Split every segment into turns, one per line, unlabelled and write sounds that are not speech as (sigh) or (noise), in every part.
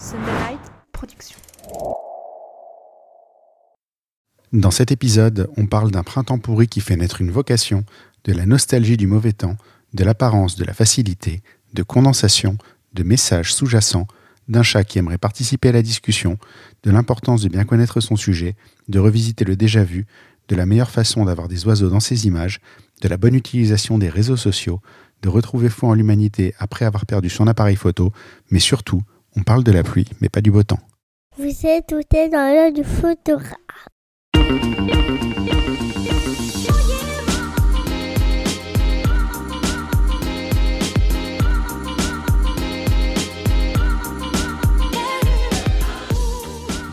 Sunderlight Production.
Dans cet épisode, on parle d'un printemps pourri qui fait naître une vocation, de la nostalgie du mauvais temps, de l'apparence de la facilité, de condensation, de messages sous-jacents, d'un chat qui aimerait participer à la discussion, de l'importance de bien connaître son sujet, de revisiter le déjà vu, de la meilleure façon d'avoir des oiseaux dans ses images, de la bonne utilisation des réseaux sociaux, de retrouver foi en l'humanité après avoir perdu son appareil photo, mais surtout, on parle de la pluie, mais pas du beau temps.
Vous êtes tout est dans l'heure du photographe.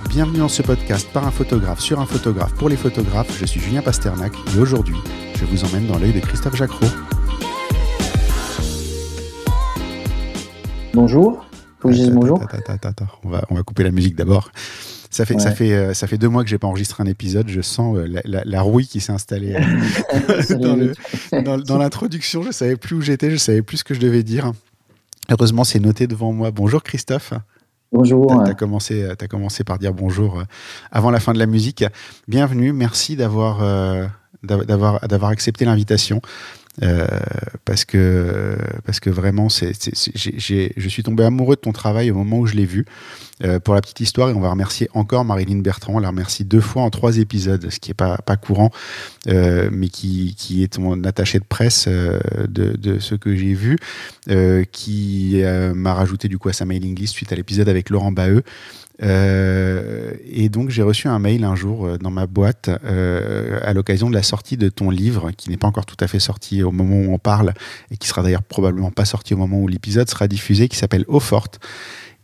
Bienvenue dans ce podcast par un photographe sur un photographe pour les photographes. Je suis Julien Pasternak et aujourd'hui, je vous emmène dans l'œil de Christophe Jacquot.
Bonjour. Faut que je dise bonjour.
Attends, attends, attends. On, va, on va couper la musique d'abord. Ça fait, ça, fait, euh, ça fait deux mois que j'ai pas enregistré un épisode. Je sens euh, la, la- la rouille qui s'est installée euh, (laughs) dans l'introduction. Je savais plus où j'étais, je savais plus ce que je devais dire. Heureusement, c'est noté devant moi. Bonjour Christophe.
Bonjour.
Tu as, commencé, commencé par dire bonjour avant la fin de la musique. Bienvenue, merci d'avoir euh, d'av- d'avoir d'avoir accepté l'invitation. Euh, parce que parce que vraiment c'est je suis tombé amoureux de ton travail au moment où je l'ai vu Euh, pour la petite histoire et on va remercier encore Marilyn Bertrand on la remercie deux fois en trois épisodes ce qui est pas pas courant euh, mais qui qui est mon attaché de presse euh, de, de ce que j'ai vu euh, qui m'a rajouté du coup à sa mailing list suite à l'épisode avec Laurent Baheux. Euh, et donc j'ai reçu un mail un jour euh, dans ma boîte euh, à l'occasion de la sortie de ton livre, qui n'est pas encore tout à fait sorti au moment où on parle, et qui sera d'ailleurs probablement pas sorti au moment où l'épisode sera diffusé, qui s'appelle Eau forte.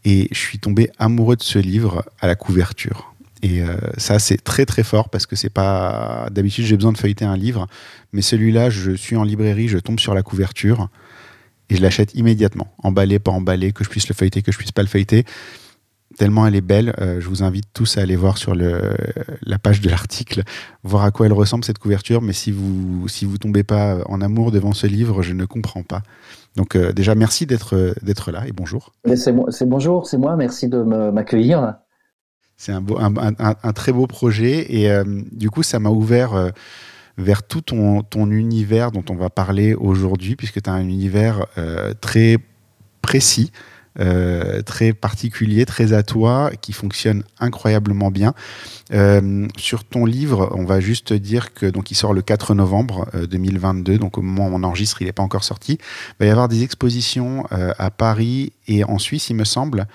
Et je suis tombé amoureux de ce livre à la couverture. Et ça, c'est très très fort parce que c'est pas. D'habitude, j'ai besoin de feuilleter un livre, mais celui-là, je suis en librairie, je tombe sur la couverture et je l'achète immédiatement, emballé, pas emballé, que je puisse le feuilleter, que je puisse pas le feuilleter. Tellement elle est belle, euh, je vous invite tous à aller voir sur le, la page de l'article, voir à quoi elle ressemble cette couverture. Mais si vous si vous tombez pas en amour devant ce livre, je ne comprends pas. Donc euh, déjà merci d'être euh, d'être là et bonjour.
C'est bonjour, c'est moi. Merci de m'accueillir.
C'est un, beau, un, un- un- un très beau projet et euh, du coup ça m'a ouvert vers tout ton, ton univers dont on va parler aujourd'hui puisque tu as un univers très précis, euh, très particulier, très à toi, qui fonctionne incroyablement bien. Euh, sur ton livre, on va juste dire que donc il sort le 4 novembre euh, 2022, donc au moment où on enregistre, il n'est pas encore sorti. Il va y avoir des expositions euh, à Paris et en Suisse, il me semble.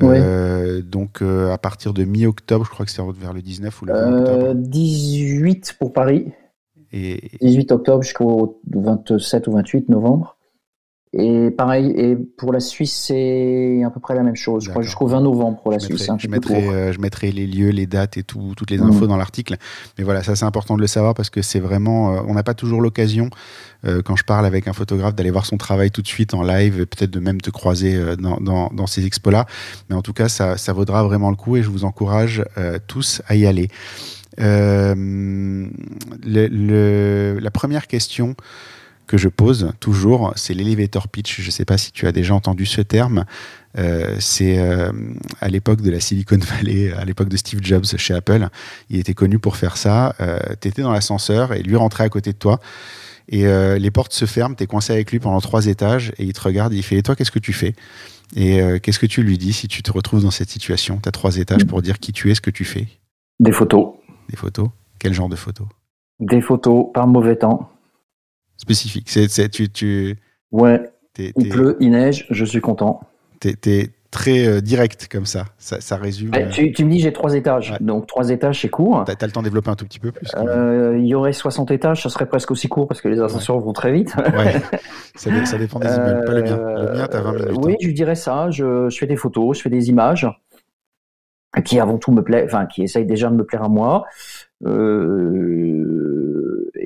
Ouais.
Euh, donc euh, à partir de mi-octobre, je crois que c'est vers le 19 ou le 20
Euh,
octobre.
18 pour Paris,
Et,
18 octobre jusqu'au 27 ou 28 novembre. Et pareil, et pour la Suisse, c'est à peu près la même chose. Je crois jusqu'au 20 novembre pour la
je
Suisse.
mettrai,
un
je, mettrai, euh, je mettrai les lieux, les dates et tout, toutes les
Mhm.
infos dans l'article. Mais voilà, ça c'est important de le savoir parce que c'est vraiment, euh, on n'a pas toujours l'occasion, euh, quand je parle avec un photographe, d'aller voir son travail tout de suite en live, peut-être de même te croiser dans, dans, dans ces expos-là. Mais en tout cas, ça, ça vaudra vraiment le coup et je vous encourage tous à y aller. Euh, le- le- la première question que je pose toujours, c'est l'elevator pitch. Je ne sais pas si tu as déjà entendu ce terme. Euh, c'est euh, à l'époque de la Silicon (laughs) Valley, à l'époque de Steve Jobs chez Apple. Il était connu pour faire ça. Euh, tu étais dans l'ascenseur et lui rentrait à côté de toi. Et euh, les portes se ferment, tu es coincé avec lui pendant trois étages et il te regarde et il fait Et toi, qu'est-ce que tu fais? Et qu'est-ce que tu lui dis si tu te retrouves dans cette situation? Tu as trois étages pour dire qui tu es, ce que tu fais.
Des photos.
Des photos? Quel genre de photos?
Des photos par mauvais temps.
Spécifique. C'est, tu, tu,
Ouais,
t'es,
il pleut, il neige, je suis content.
t'es- t'es très euh, direct comme ça. Ça, ça résume.
Ouais,
euh,
tu, tu me dis j'ai trois étages.
Ouais.
Donc trois étages, c'est court.
T'as, t'as le temps de développer un tout petit peu plus.
Euh, il y aurait 60 étages, ça serait presque aussi court parce que les ascenseurs vont très vite.
Ouais, ça, ça dépend des immeubles, pas le mien. Le mien, t'as 20 minutes.
Euh, Oui,
hein.
je dirais ça. Je, je fais des photos, je fais des images qui avant tout me plaît, enfin qui essayent déjà de me plaire à moi. Euh,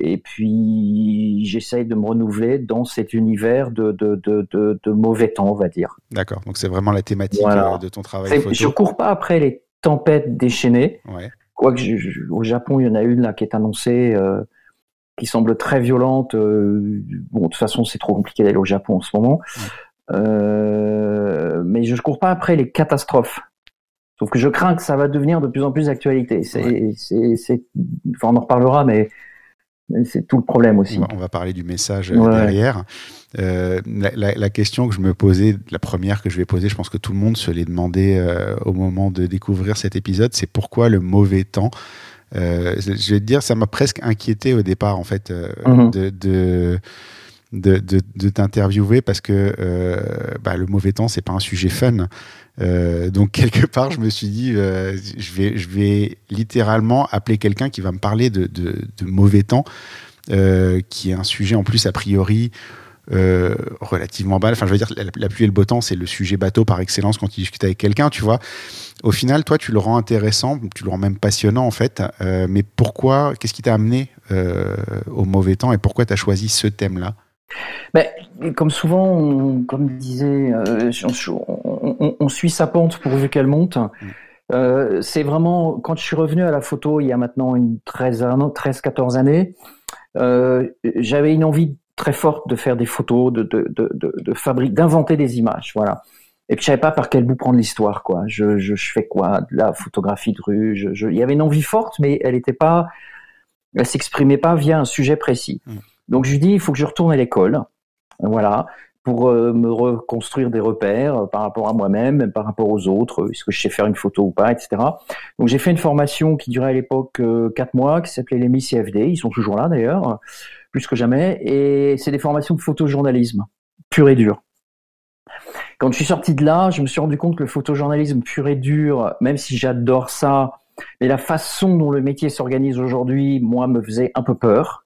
et puis j'essaye de me renouveler dans cet univers de, de, de, de, de mauvais temps, on va dire.
D'accord, donc c'est vraiment la thématique
Voilà.
euh, de ton travail photo.
Je cours pas après les tempêtes déchaînées.
Ouais.
Quoique je- je- au Japon, il y en a une là qui est annoncée, euh, qui semble très violente. euh, bon, de toute façon, c'est trop compliqué d'aller au Japon en ce moment. Euh, mais je ne cours pas après les catastrophes. Sauf que je crains que ça va devenir de plus en plus d'actualité. C'est, enfin, on en reparlera, mais c'est tout le problème aussi.
On va, parler du message euh, derrière. Euh, la, question que je me posais, la première que je vais poser, je pense que tout le monde se l'est demandé euh, au moment de découvrir cet épisode, c'est pourquoi le mauvais temps Je vais te dire, ça m'a presque inquiété au départ, en fait, mhm. de, de, de, t'interviewer parce que bah, le mauvais temps, c'est pas un sujet fun. Euh, donc (laughs) quelque part, je me suis dit, euh, je, vais, je vais littéralement appeler quelqu'un qui va me parler de, de, mauvais temps, euh, qui est un sujet en plus a priori relativement bas. Enfin, je veux dire, la, pluie et le beau temps, c'est le sujet bateau par excellence quand tu discutes avec quelqu'un, tu vois. Au final, toi, tu le rends intéressant, tu le rends même passionnant en fait. mais pourquoi Qu'est-ce qui t'a amené au mauvais temps et pourquoi tu as choisi ce thème-là?
Ben, comme souvent, comme disait, euh, on, suit sa pente pourvu qu'elle monte. Mm. Euh, c'est vraiment quand je suis revenu à la photo il y a maintenant une 13, 13 14 années, euh, j'avais une envie très forte de faire des photos, de, de, de, de fabriquer, d'inventer des images, voilà. Et puis je savais pas par quel bout prendre l'histoire, quoi. Je, je, je, fais quoi? De la photographie de rue. Je, je, il y avait une envie forte, mais elle était pas, elle s'exprimait pas via un sujet précis. Mm. Donc je lui dis, il faut que je retourne à l'école, voilà, pour euh, me reconstruire des repères euh, par rapport à moi-même, par rapport aux autres, est-ce que je sais faire une photo ou pas, etc. Donc j'ai fait une formation qui durait à l'époque euh, quatre mois, qui s'appelait les CFD, ils sont toujours là d'ailleurs, plus que jamais, et c'est des formations de photojournalisme, pur et dur. Quand je suis sorti de là, je me suis rendu compte que le photojournalisme pur et dur, même si j'adore ça, mais la façon dont le métier s'organise aujourd'hui, moi, me faisait un peu peur.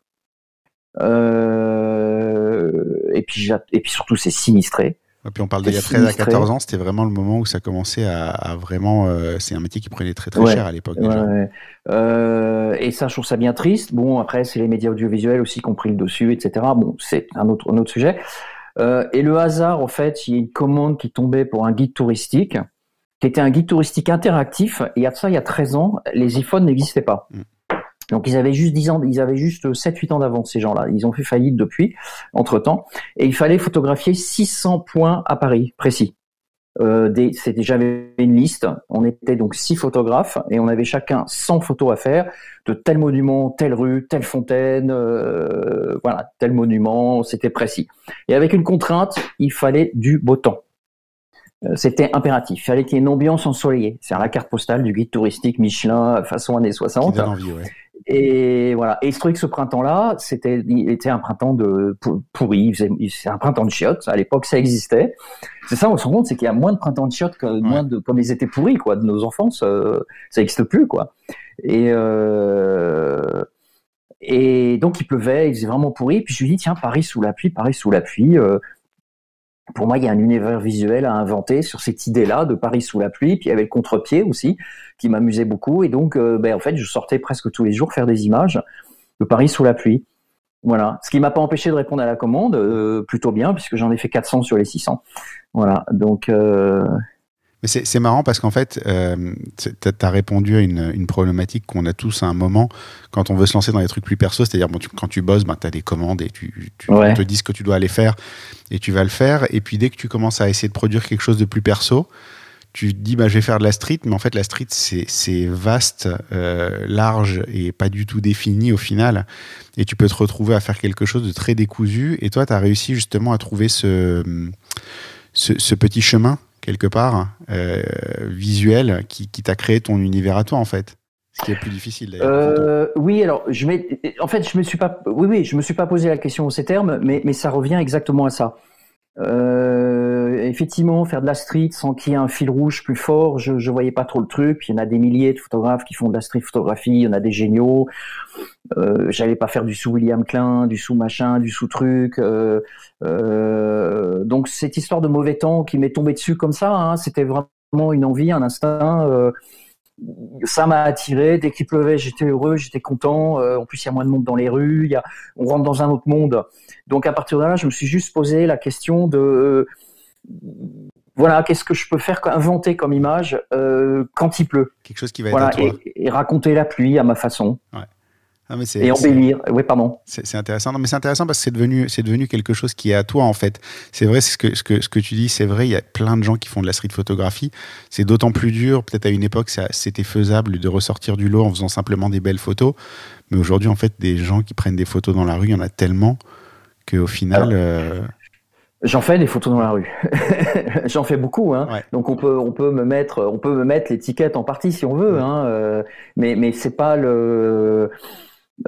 Euh, et puis et puis surtout c'est sinistré.
Et puis on parle d'il y a 13 à 14 ans, c'était vraiment le moment où ça commençait à, vraiment. Euh, c'est un métier qui prenait très très cher à l'époque.
Ouais, euh, et ça, je trouve ça bien triste. Bon, après, c'est les médias audiovisuels aussi qui ont pris le dessus, etc. Bon, c'est un autre, un autre sujet. Euh, et le hasard, en fait, il y a une commande qui tombait pour un guide touristique, qui était un guide touristique interactif. Et il y a ça, il y a 13 ans, les iPhones n'existaient pas. Mm. Donc ils avaient juste 10 ans, ils avaient juste 7-8 ans d'avance ces gens-là. Ils ont fait faillite depuis, entre temps, et il fallait photographier 600 points à Paris précis. Euh, c'était j'avais une liste. On était donc six photographes et on avait chacun 100 photos à faire de tel monument, telle rue, telle fontaine, euh, voilà, tel monument. C'était précis. Et avec une contrainte, il fallait du beau temps. Euh, c'était impératif. Il fallait qu'il y ait une ambiance ensoleillée. C'est la carte postale du guide touristique Michelin façon années 60. Envie, ouais. Et voilà. Et il se trouve que ce printemps-là, c'était, était un printemps de pourri. C'est un printemps de chiottes. À l'époque, ça existait. C'est ça, on se rend compte, c'est qu'il y a moins de printemps de chiottes que moins de, comme ils étaient pourris, quoi, de nos enfances. Euh, ça n'existe plus, quoi. Et euh, et donc il pleuvait, il faisait vraiment pourri. Puis je lui dis tiens, Paris sous la pluie, Paris sous la pluie. Euh, pour moi, il y a un univers visuel à inventer sur cette idée-là de Paris sous la pluie. Puis il y avait le contre-pied aussi, qui m'amusait beaucoup. Et donc, euh, ben, en fait, je sortais presque tous les jours faire des images de Paris sous la pluie. Voilà. Ce qui m'a pas empêché de répondre à la commande, euh, plutôt bien, puisque j'en ai fait 400 sur les 600. Voilà. Donc, euh,
c'est marrant parce qu'en fait, euh, tu as répondu à une, problématique qu'on a tous à un moment quand on veut se lancer dans des trucs plus perso. C'est-à-dire, bon, quand tu bosses, ben, tu as des commandes et tu, te dis ce que tu dois aller faire et tu vas le faire. Et puis, dès que tu commences à essayer de produire quelque chose de plus perso, tu te dis, bah, je vais faire de la street. Mais en fait, la street, c'est vaste, euh, large et pas du tout défini au final. Et tu peux te retrouver à faire quelque chose de très décousu. Et toi, tu as réussi justement à trouver ce, ce petit chemin quelque part, euh, visuel, qui, t'a créé ton univers à toi, en fait. Ce qui est plus difficile d'ailleurs.
Euh, oui, alors je en fait, je me suis pas, oui, oui, je me suis pas posé la question en ces termes, mais, mais ça revient exactement à ça. Euh, effectivement, faire de la street sans qu'il y ait un fil rouge plus fort, je, je voyais pas trop le truc. Il y en a des milliers de photographes qui font de la street photographie, il y en a des géniaux. Euh, J'allais pas faire du sous William Klein, du sous machin, du sous truc. Euh, euh, donc cette histoire de mauvais temps qui m'est tombée dessus comme ça, hein, c'était vraiment une envie, un instinct. Ça m'a attiré. Dès qu'il pleuvait, j'étais heureux, j'étais content. En plus, il y a moins de monde dans les rues. On rentre dans un autre monde. Donc à partir de là, je me suis juste posé la question de euh, voilà, qu'est-ce que je peux faire, inventer comme image euh, quand il pleut.
Quelque chose qui va être à toi.
Et, raconter la pluie à ma façon.
Ouais. Ah, mais
et embellir. Oui, pardon.
C'est intéressant. Non, mais c'est intéressant parce que c'est devenu, c'est devenu quelque chose qui est à toi en fait. C'est vrai, ce que, ce que, ce que tu dis, c'est vrai. Il y a plein de gens qui font de la street photographie. C'est d'autant plus dur. Peut-être à une époque, c'était faisable de ressortir du lot en faisant simplement des belles photos. Mais aujourd'hui, en fait, des gens qui prennent des photos dans la rue, il y en a tellement qu'au final, euh,
J'en fais des photos dans la rue. (laughs) J'en fais beaucoup, hein.
Ouais.
Donc on peut on peut me mettre on peut me mettre l'étiquette en partie si on veut,
Ouais.
hein. euh, mais mais c'est pas le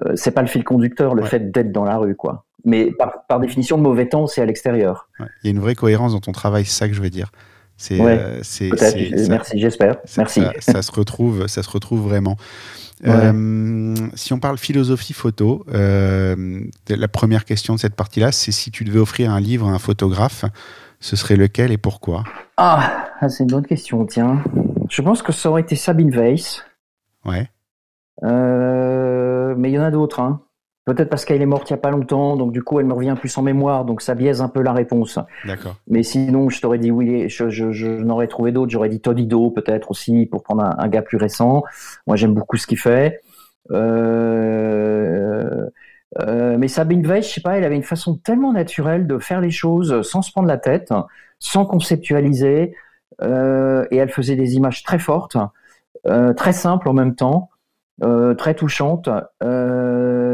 euh, c'est pas le fil conducteur le
Ouais.
fait d'être dans la rue quoi. Mais par, par définition, le mauvais temps, c'est à l'extérieur.
il y a une vraie cohérence dans ton travail. C'est ça que je veux dire. C'est, euh, c'est,
Peut-être.
c'est- ça-
Merci, j'espère.
ça-
Merci.
Ça, ça se retrouve, ça se retrouve vraiment.
Ouais.
Euh, si on parle philosophie photo, euh, la première question de cette partie-là, c'est si tu devais offrir un livre à un photographe, ce serait lequel et pourquoi?
Ah, ah, c'est une bonne question. Tiens, je pense que ça aurait été Sabine Weiss.
Ouais,
Euh, mais il y en a d'autres. Hein. Peut-être parce qu'elle est morte il n'y a pas longtemps, donc du coup elle me revient plus en mémoire, donc ça biaise un peu la réponse.
d'accord.
Mais sinon, je t'aurais dit oui, je, je, je n'aurais trouvé d'autres. J'aurais dit Todido peut-être aussi pour prendre un, un gars plus récent. Moi, j'aime beaucoup ce qu'il fait. Euh, euh, mais Sabine Weiss, je sais pas, elle avait une façon tellement naturelle de faire les choses sans se prendre la tête, sans conceptualiser, euh, et elle faisait des images très fortes, très simples en même temps, très touchantes. Euh,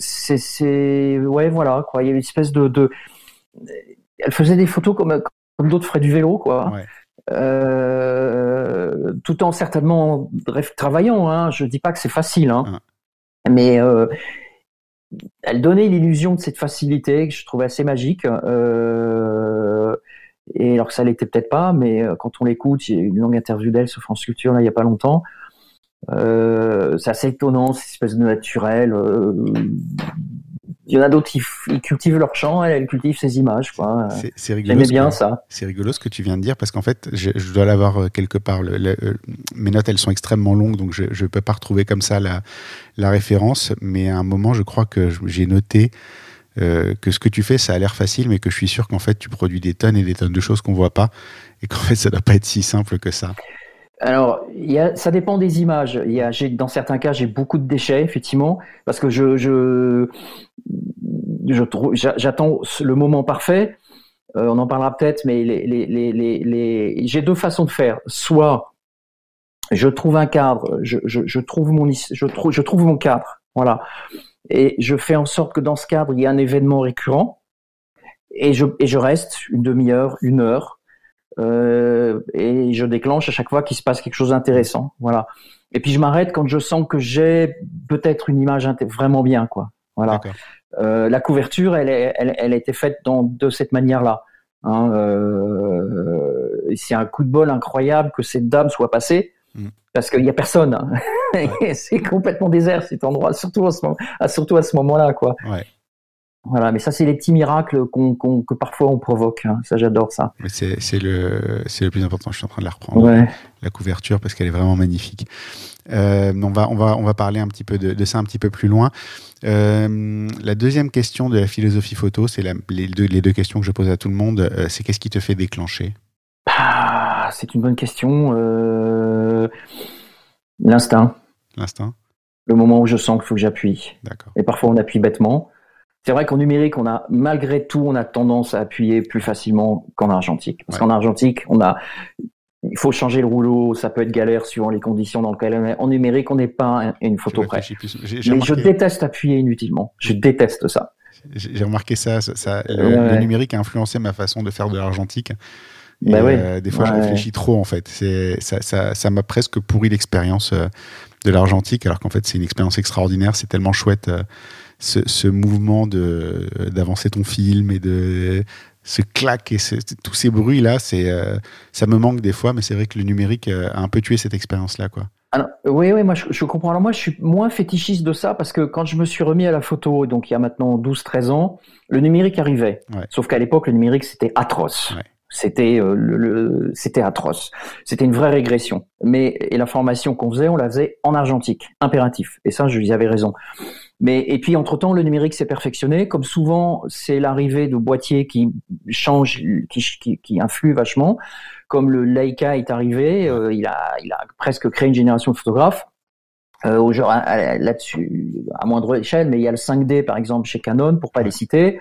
c'est, c'est, ouais, voilà, quoi. Il y avait une espèce de, de, elle faisait des photos comme, comme d'autres feraient du vélo, quoi.
Ouais.
Euh, tout en certainement travaillant. Hein. Je dis pas que c'est facile, hein. mais euh, elle donnait l'illusion de cette facilité que je trouvais assez magique. Euh, et alors que ça l'était peut-être pas, mais quand on l'écoute, il y a une longue interview d'elle sur France Culture là il y a pas longtemps. Euh, c'est assez étonnant, cette espèce de naturel. euh, il y en a d'autres qui f- ils cultivent leur champ, elle, elle cultive ses images. Quoi.
C'est, rigolo.
J'aimais bien
que-
ça.
C'est rigolo ce que tu viens de dire parce qu'en fait, je, je dois l'avoir euh, quelque part. Le- le- mes notes, elles sont extrêmement longues, donc je ne peux pas retrouver comme ça la, la référence. Mais à un moment, je crois que j'ai noté euh, que ce que tu fais, ça a l'air facile, mais que je suis sûr qu'en fait, tu produis des tonnes et des tonnes de choses qu'on voit pas et qu'en fait, ça doit pas être si simple que ça.
Alors, y a, ça dépend des images. Dans certains cas, j'ai beaucoup de déchets, effectivement, parce que je, je, j'attends le moment parfait. Euh, on en parlera peut-être, mais les, j'ai deux façons de faire. Soit je trouve un cadre, je, trouve mon, cadre, voilà, et je fais en sorte que dans ce cadre, il y a un événement récurrent, et je, et je reste une demi-heure, une heure, euh, et je déclenche à chaque fois qu'il se passe quelque chose d'intéressant. Voilà. Et puis je m'arrête quand je sens que j'ai peut-être une image vraiment bien, quoi. Voilà. Euh, la couverture, elle, est- elle, elle a été faite dans, de cette manière-là. Hein, euh, c'est un coup de bol incroyable que cette dame soit passée,
Mm.
parce qu'il y a personne. hein. (laughs) C'est complètement désert cet endroit, surtout à ce moment, moment-là, quoi.
Ouais.
Voilà. Mais ça, c'est les petits miracles qu'on, qu'on- que parfois on provoque. hein. Ça, j'adore ça.
Mais c'est, c'est le, c'est le plus important. Je suis en train de la reprendre.
Ouais.
la couverture parce qu'elle est vraiment magnifique. Euh, on, va, on, va, on va parler un petit peu de, de ça un petit peu plus loin. Euh, la deuxième question de la philosophie photo, c'est la- les, deux, les deux questions que je pose à tout le monde. euh, c'est qu'est-ce qui te fait déclencher?
Ah, c'est une bonne question. L'instinct,
L'instinct
le moment où je sens qu'il faut que j'appuie.
D'accord.
Et parfois on appuie bêtement. C'est vrai qu'en numérique, on a malgré tout, on a tendance à appuyer plus facilement qu'en argentique. Parce
Ouais.
qu'en argentique, on a, il faut changer le rouleau, ça peut être galère suivant les conditions dans lesquelles on est. En numérique, on n'est pas un- une photo
Je
près. Mais je déteste appuyer inutilement. Je déteste ça.
j'ai- remarqué ça. ça, ça- le,
Ouais,
le
ouais.
numérique a influencé ma façon de faire de l'argentique.
Bah
euh, des fois, je
Ouais.
réfléchis trop en fait. Ça, ça, ça m'a presque pourri l'expérience euh, de l'argentique, alors qu'en fait, c'est une expérience extraordinaire. C'est tellement chouette euh, ce, ce mouvement d'avancer ton film et de ce clac et ce- tous ces bruits là. C'est, euh, ça me manque des fois, mais c'est vrai que le numérique euh, a un peu tué cette expérience là, quoi.
Alors, oui, oui, moi je, je comprends. Alors moi, je suis moins fétichiste de ça parce que quand je me suis remis à la photo, donc il y a maintenant 12-13 ans, le numérique arrivait.
Ouais.
Sauf qu'à l'époque, le numérique c'était atroce.
Ouais.
C'était euh, le, le- c'était atroce. C'était une vraie régression. Mais et la formation qu'on faisait, on la faisait en argentique, impératif. Et ça, je lui avais raison. Mais et puis entre temps, le numérique s'est perfectionné. Comme souvent, c'est l'arrivée de boîtiers qui changent, qui, qui, qui influent vachement. Comme le Leica est arrivé, euh, il a il a presque créé une génération de photographes. euh, là-dessus à moindre échelle, mais il y a le 5D par exemple chez Canon, pour pas les citer,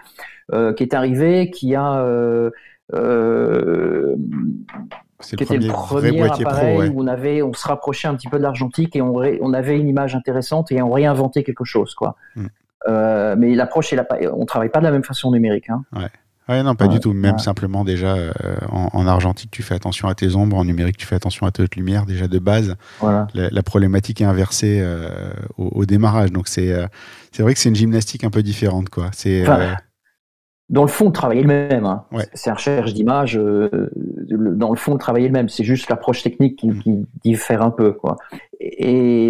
euh, qui est arrivé, qui a euh, euh,
C'est
qui
le
était le
premier,
appareil
pro, ouais.
où on avait, on se rapprochait un petit peu de l'argentique et on, ré- on avait une image intéressante et on réinventait quelque chose, quoi.
Mm.
Euh, mais l'approche, on travaille pas de la même façon numérique. Hein.
Ouais, non, pas
Ouais,
du tout. Même
ouais.
simplement, déjà, euh, en, en argentique, tu fais attention à tes ombres. En numérique, tu fais attention à tes hautes lumières. Déjà, de base,
Voilà.
la, la problématique est inversée euh, au, au démarrage. Donc, c'est euh, c'est vrai que c'est une gymnastique un peu différente, quoi. C'est
Enfin, Dans le fond, le travail est le même. Hein.
Ouais.
C'est un recherche d'image. euh, dans le fond, le travail est le même. C'est juste l'approche technique qui,
Mm.
qui diffère un peu, quoi.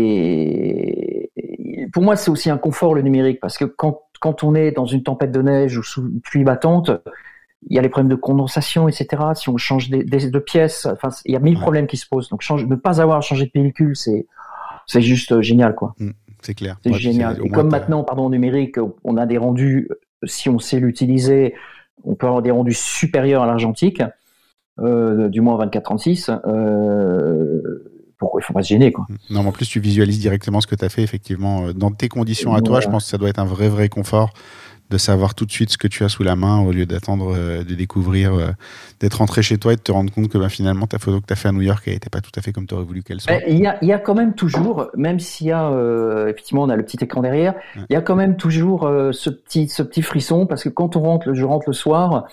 Et pour moi, c'est aussi un confort le numérique parce que quand quand on est dans une tempête de neige ou sous une pluie battante, il y a les problèmes de condensation, etc. Si on change des, des- de pièces, enfin, il y a mille
Ouais.
problèmes qui se posent. Donc, change, ne pas avoir changé de pellicule, c'est c'est juste euh, génial, quoi.
c'est clair.
C'est
Ouais,
génial. Et comme maintenant, pardon, numérique, on a des rendus, si on sait l'utiliser, on peut avoir des rendus supérieurs à l'argentique, euh, du moins 24-36. Euh, pourquoi il faut pas se gêner, quoi.
Non, mais en plus, tu visualises directement ce que tu as fait, effectivement. Euh, Dans tes conditions à toi, je pense que ça doit être un vrai, vrai confort de savoir tout de suite ce que tu as sous la main au lieu d'attendre euh, de découvrir, euh, d'être rentré chez toi et de te rendre compte que bah, finalement, ta photo que tu as fait à New York, elle n'était pas tout à fait comme tu aurais voulu qu'elle soit.
Mais Il y, a, il y a quand même toujours, même s'il y a, euh, effectivement, on a le petit écran derrière,
Ouais.
il y a quand même toujours euh, ce petit, ce petit frisson parce que quand on rentre, je rentre le soir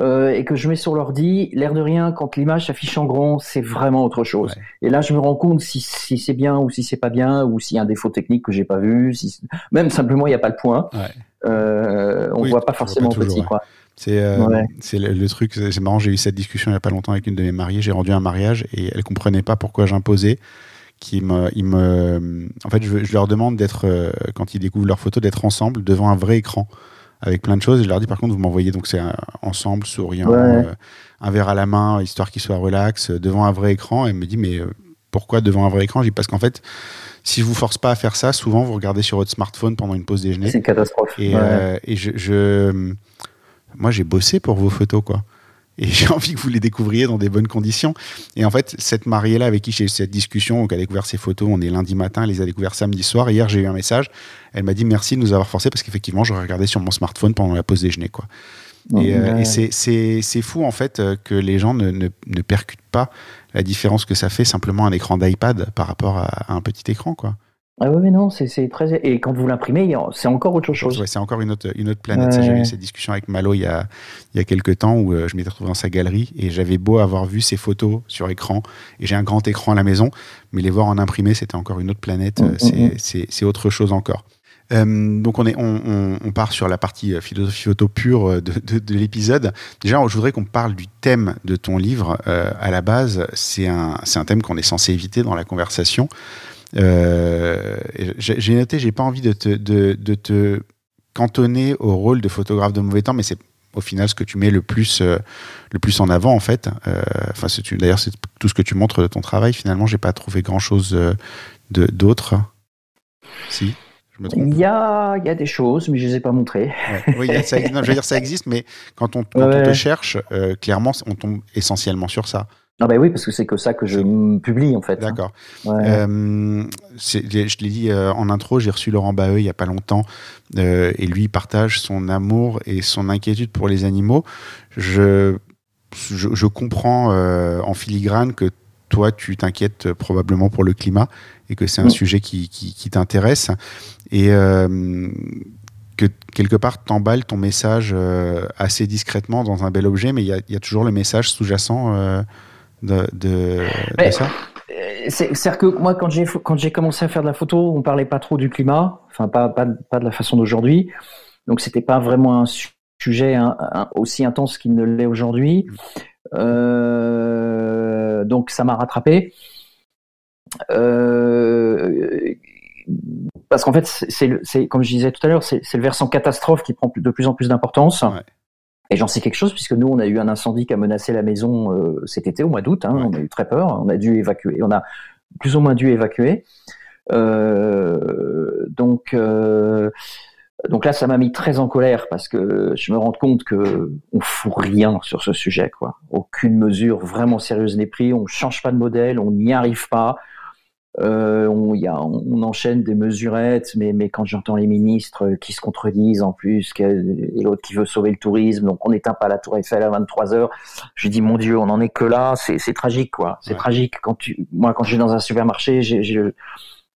euh, et que je mets sur l'ordi, l'air de rien, quand l'image s'affiche en grand, c'est vraiment autre chose.
Ouais.
Et là, je me rends compte si, si c'est bien ou si c'est pas bien ou s'il y a un défaut technique que j'ai pas vu, si même simplement il n'y a pas le point.
Ouais.
Euh, on
Oui,
voit pas forcément
pas toujours,
petit,
ouais.
quoi.
C'est euh,
Ouais.
c'est le, le truc, c'est marrant, j'ai eu cette discussion il n'y a pas longtemps avec une de mes mariées, j'ai rendu un mariage et elle comprenait pas pourquoi j'imposais. Qui me, il me, en fait, je, je leur demande d'être, quand ils découvrent leurs photos, d'être ensemble devant un vrai écran avec plein de choses. Et je leur dis par contre, vous m'envoyez donc c'est un- ensemble, souriant,
Ouais.
euh, un verre à la main, histoire qu'ils soient relax, euh, devant un vrai écran. Et elle me dit, mais euh, pourquoi devant un vrai écran? Je dis parce qu'en fait, si je vous force pas à faire ça, souvent vous regardez sur votre smartphone pendant une pause déjeuner.
C'est une catastrophe.
Et,
Ouais.
euh, et je, je- moi, j'ai bossé pour vos photos, quoi. Et j'ai envie que vous les découvriez dans des bonnes conditions. Et en fait, cette mariée-là avec qui j'ai eu cette discussion, donc elle a découvert ses photos, on est lundi matin, elle les a découvertes samedi soir. Hier, j'ai eu un message. Elle m'a dit merci de nous avoir forcé parce qu'effectivement, j'aurais regardé sur mon smartphone pendant la pause déjeuner, quoi. Et, euh, et c'est fou, en fait, euh, que les gens ne, ne, ne percutent pas la différence que ça fait simplement un écran d'iPad par rapport à, à un petit écran, quoi.
Ah oui, mais non, c'est très. Et quand vous l'imprimez, c'est encore autre chose.
Ouais, c'est encore une autre, une autre planète.
Ouais.
J'avais eu cette discussion avec Malo il y a, il y a quelques temps où euh, je m'étais retrouvé dans sa galerie et j'avais beau avoir vu ses photos sur écran et j'ai un grand écran à la maison, mais les voir en imprimé, c'était encore une autre planète.
Mm,
Euh, c'est- autre chose encore. Euh, donc on, est, on, on, on part sur la partie philosophie photo pure de, de, de l'épisode. Déjà, je voudrais qu'on parle du thème de ton livre. Euh, à la base, c'est un, c'est un thème qu'on est censé éviter dans la conversation. Euh, j'ai noté, j'ai pas envie de te, de, de te cantonner au rôle de photographe de mauvais temps, mais c'est au final ce que tu mets le plus, euh, le plus en avant en fait. Euh, Enfin, d'ailleurs, c'est tout ce que tu montres de ton travail. Finalement, j'ai pas trouvé grand chose d'autre. Si, je me trompe.
Il y a, il y a des choses, mais je les ai pas montrées.
Ouais. Oui, ça, non, je veux dire, ça existe, mais quand on, (laughs) quand on
Ouais.
te cherche, clairement, on tombe essentiellement sur ça.
Ah ben oui, parce que c'est que ça que je publie en fait. hein.
D'accord.
Ouais.
Euh, je l'ai dit euh, en intro, j'ai reçu Laurent Baheux il y a pas longtemps, euh, et lui partage son amour et son inquiétude pour les animaux. Je, je, je comprends en filigrane que toi tu t'inquiètes probablement pour le climat et que c'est un
Mm.
sujet qui, qui, qui t'intéresse et que quelque part t'emballes ton message assez discrètement dans un bel objet, mais il y y a toujours le message sous-jacent de, ça.
Euh, C'est- C'est-à-dire que moi, quand j'ai quand j'ai commencé à faire de la photo, on parlait pas trop du climat, enfin pas pas, pas de la façon d'aujourd'hui. Donc c'était pas vraiment un su- sujet un- aussi intense qu'il ne l'est aujourd'hui. Euh, donc ça m'a rattrapé. Euh, parce qu'en fait, c'est- comme je disais tout à l'heure, c'est c'est le versant catastrophe qui prend de plus en plus d'importance.
Ouais.
Et j'en sais quelque chose puisque nous, on a eu un incendie qui a menacé la maison euh, cet été au mois d'août. Hein,
Ouais.
On a eu très peur. On a dû évacuer. On a plus ou moins dû évacuer. Euh, donc, euh, donc là, ça m'a mis très en colère parce que je me rends compte que on fout rien sur ce sujet, quoi. Aucune mesure vraiment sérieuse n'est prise. On change pas de modèle. On n'y arrive pas. Euh, on, y a, on, enchaîne des mesurettes, mais, mais quand j'entends les ministres qui se contredisent en plus, et l'autre qui veut sauver le tourisme, donc on n'éteint pas la Tour Eiffel à 23 heures. Je dis mon Dieu, on en est que là, c'est tragique quoi. C'est tragique quand tu, moi quand je suis dans un supermarché, j'ai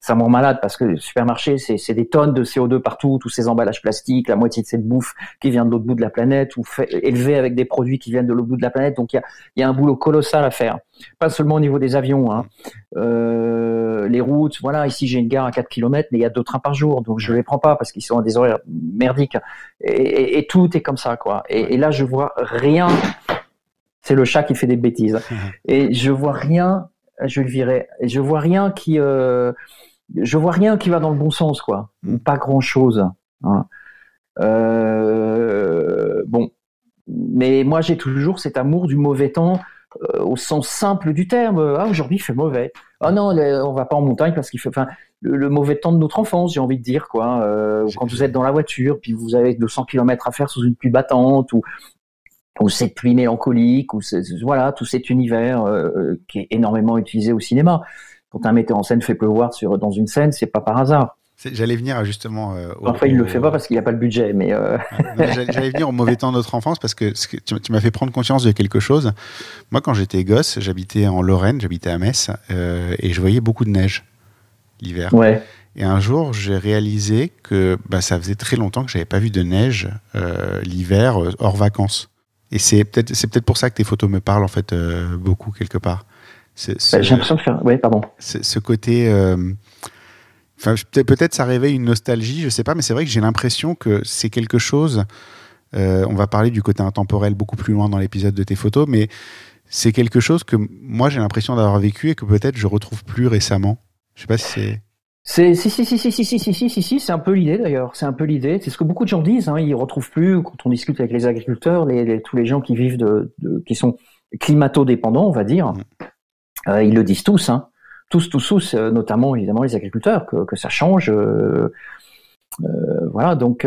ça me rend malade parce que le supermarché, c'est des tonnes de CO2 partout, tous ces emballages plastiques, la moitié de cette bouffe qui vient de l'autre bout de la planète ou fait, élevée avec des produits qui viennent de l'autre bout de la planète. Donc il y a, y a, un boulot colossal à faire. Pas seulement au niveau des avions, hein. euh, les routes. Voilà, ici j'ai une gare à 4 km, mais il y a deux trains par jour, donc je les prends pas parce qu'ils sont à des horaires merdiques. Et, et, et tout est comme ça, quoi. Et, et là, je vois rien. C'est le chat qui fait des bêtises. (laughs) Et je vois rien je le virais. Je vois rien qui, euh, je vois rien qui va dans le bon sens, quoi. Mm. Pas grand chose. Hein. Euh, bon, mais moi j'ai toujours cet amour du mauvais temps euh, au sens simple du terme. Ah aujourd'hui il fait mauvais. Ah non, on va pas en montagne parce qu'il fait. Enfin, le, mauvais temps de notre enfance, j'ai envie de dire quoi. Euh, quand vous êtes dans la voiture, puis vous avez 200 km à faire sous une pluie battante, ou ou cette pluie mélancolique, ou voilà tout cet univers qui est énormément utilisé au cinéma quand un metteur en scène fait pleuvoir sur, dans une scène, c'est pas par hasard.
J'allais venir justement. Euh,
Parfois, il le fait pas parce qu'il n'a pas le budget, mais. Euh...
J'allais venir au mauvais temps de notre enfance parce que, tu, m'as fait prendre conscience de quelque chose. Moi, quand j'étais gosse, j'habitais en Lorraine, j'habitais à Metz, euh, et je voyais beaucoup de neige l'hiver.
Ouais.
Et un jour, j'ai réalisé que bah, ça faisait très longtemps que j'avais pas vu de neige euh, l'hiver euh, hors vacances. Et c'est peut-être peut-être pour ça que tes photos me parlent en fait euh, beaucoup quelque part.
Bah, j'ai l'impression de faire. Oui, pardon.
Ce côté. Euh, enfin, peut-être ça réveille une nostalgie, je sais pas, mais c'est vrai que j'ai l'impression que c'est quelque chose. Euh, on va parler du côté intemporel beaucoup plus loin dans l'épisode de tes photos, mais c'est quelque chose que moi j'ai l'impression d'avoir vécu et que peut-être je retrouve plus récemment. Je sais pas si c'est.
C'est si si si si si si si si si si c'est un peu l'idée d'ailleurs c'est un peu l'idée c'est ce que beaucoup de gens disent hein, ils retrouvent plus quand on discute avec les agriculteurs les, tous les gens qui vivent de, de qui sont climato-dépendants on va dire mmh. Euh, ils le disent tous, hein. tous, tous, tous, euh, notamment évidemment les agriculteurs, que, que ça change. Euh, voilà, donc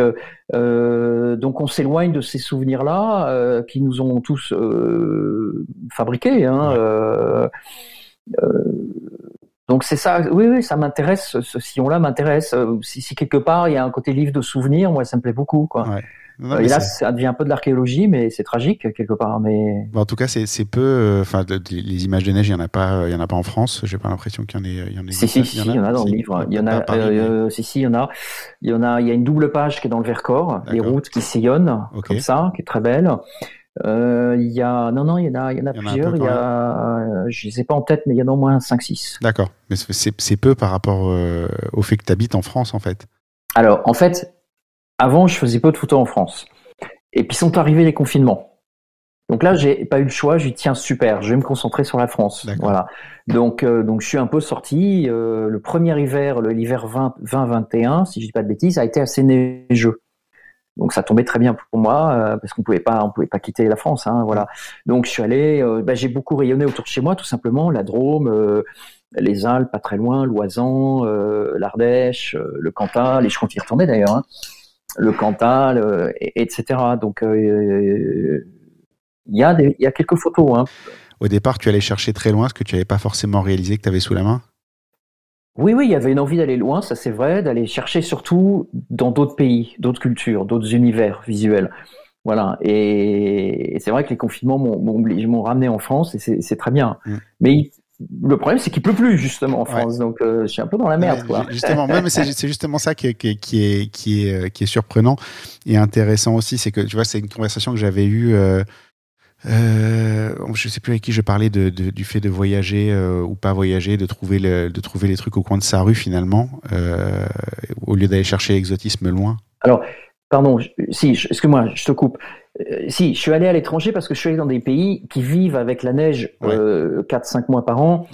donc on s'éloigne de ces souvenirs-là qui nous ont tous fabriqués. Hein, donc c'est ça, oui, oui, ça m'intéresse, ce sillon-là m'intéresse. Si, si, quelque part il y a un côté livre de souvenirs, moi ça me plaît beaucoup. Quoi. Ouais. Non, et là, ça devient un peu de l'archéologie, mais c'est tragique quelque part. Mais
en tout cas, c'est peu. Euh, enfin, les images de neige, il y en a pas. Il y en a pas en France. J'ai pas l'impression qu'il y en ait. Il y en
si, si, si, il y en a dans le livre. Il y en a. Euh, si, si, il y en a. Il y en a. Il y a une double page qui est dans le Vercors, les routes qui sillonnent comme ça, qui est très belle. Euh, il y a non non il y en a il y en a plusieurs il y a je les ai pas en tête mais il y en a au moins 5 6
d'accord mais c'est peu par rapport au fait que tu habites en France en fait
alors en fait avant, je faisais peu de photos en France. Et puis sont arrivés les confinements. Donc là, j'ai pas eu le choix. Dis tiens super, je vais me concentrer sur la France. Voilà. Donc euh, donc je suis un peu sorti. Euh, le premier hiver, l'hiver 2021, si je dis pas de bêtises, a été assez neigeux. Donc ça tombait très bien pour moi euh, parce qu'on pouvait pas on pouvait pas quitter la France. Hein, voilà. Donc je suis allé. Bah, j'ai beaucoup rayonné autour de chez moi, tout simplement. La Drôme. les Alpes, pas très loin, l'Oisan, l'Ardèche, le Cantal, et je compte y retourner d'ailleurs. Hein le Cantal, etc. Donc euh, il y, a y a quelques photos. Hein.
Au départ, tu allais chercher très loin ce que tu n'avais pas forcément réalisé que tu avais sous la main?
Oui, oui, il y avait une envie d'aller loin, ça c'est vrai, d'aller chercher surtout dans d'autres pays, d'autres cultures, d'autres univers visuels. Voilà, et, c'est vrai que les confinements m'ont ramené en France et c'est très bien. Mm. Mais le problème, c'est qu'il pleut plus justement en France, donc euh, je suis un peu dans la merde. quoi.
Justement, c'est justement ça qui est, qui, est, qui, est, euh, qui, est, surprenant et intéressant aussi, c'est que tu vois, c'est une conversation que j'avais eue. Euh, euh, je sais plus avec qui je parlais de, du fait de voyager ou pas voyager, de trouver, le, de trouver les trucs au coin de sa rue finalement, au lieu d'aller chercher l'exotisme loin.
Alors, pardon, si, excuse-moi, je te coupe. Euh, si, je suis allé à l'étranger parce que je suis allé dans des pays qui vivent avec la neige euh, 4-5 mois par an,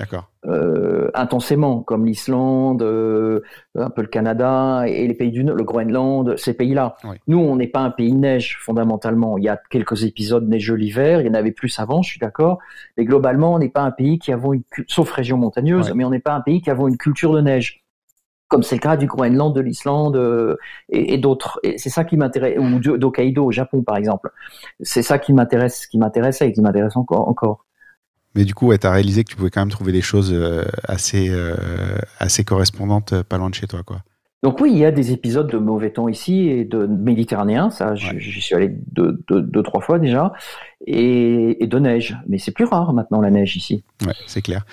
euh, intensément, comme l'Islande, euh, un peu le Canada et les pays du Nord, le Groenland, ces pays-là. Nous, on n'est pas un pays de neige fondamentalement. Il y a quelques épisodes neigeux l'hiver, il y en avait plus avant, je suis d'accord. Mais globalement, on n'est pas un pays qui avons une, sauf région montagneuse, mais on n'est pas un pays qui avons une culture de neige comme c'est le cas du Groenland, de l'Islande euh, et, d'autres. Et c'est ça qui m'intéresse, ou d'Hokkaido au Japon par exemple. C'est ça qui m'intéresse, qui m'intéressait et qui m'intéresse encore. encore.
Mais du coup, ouais, tu as réalisé que tu pouvais quand même trouver des choses assez, assez correspondantes pas loin de chez toi, quoi.
Donc oui, il y a des épisodes de mauvais temps ici et de méditerranéen, ça, j'y suis allé deux, deux, trois fois déjà, et, de neige. Mais c'est plus rare maintenant la neige ici.
Ouais, c'est clair.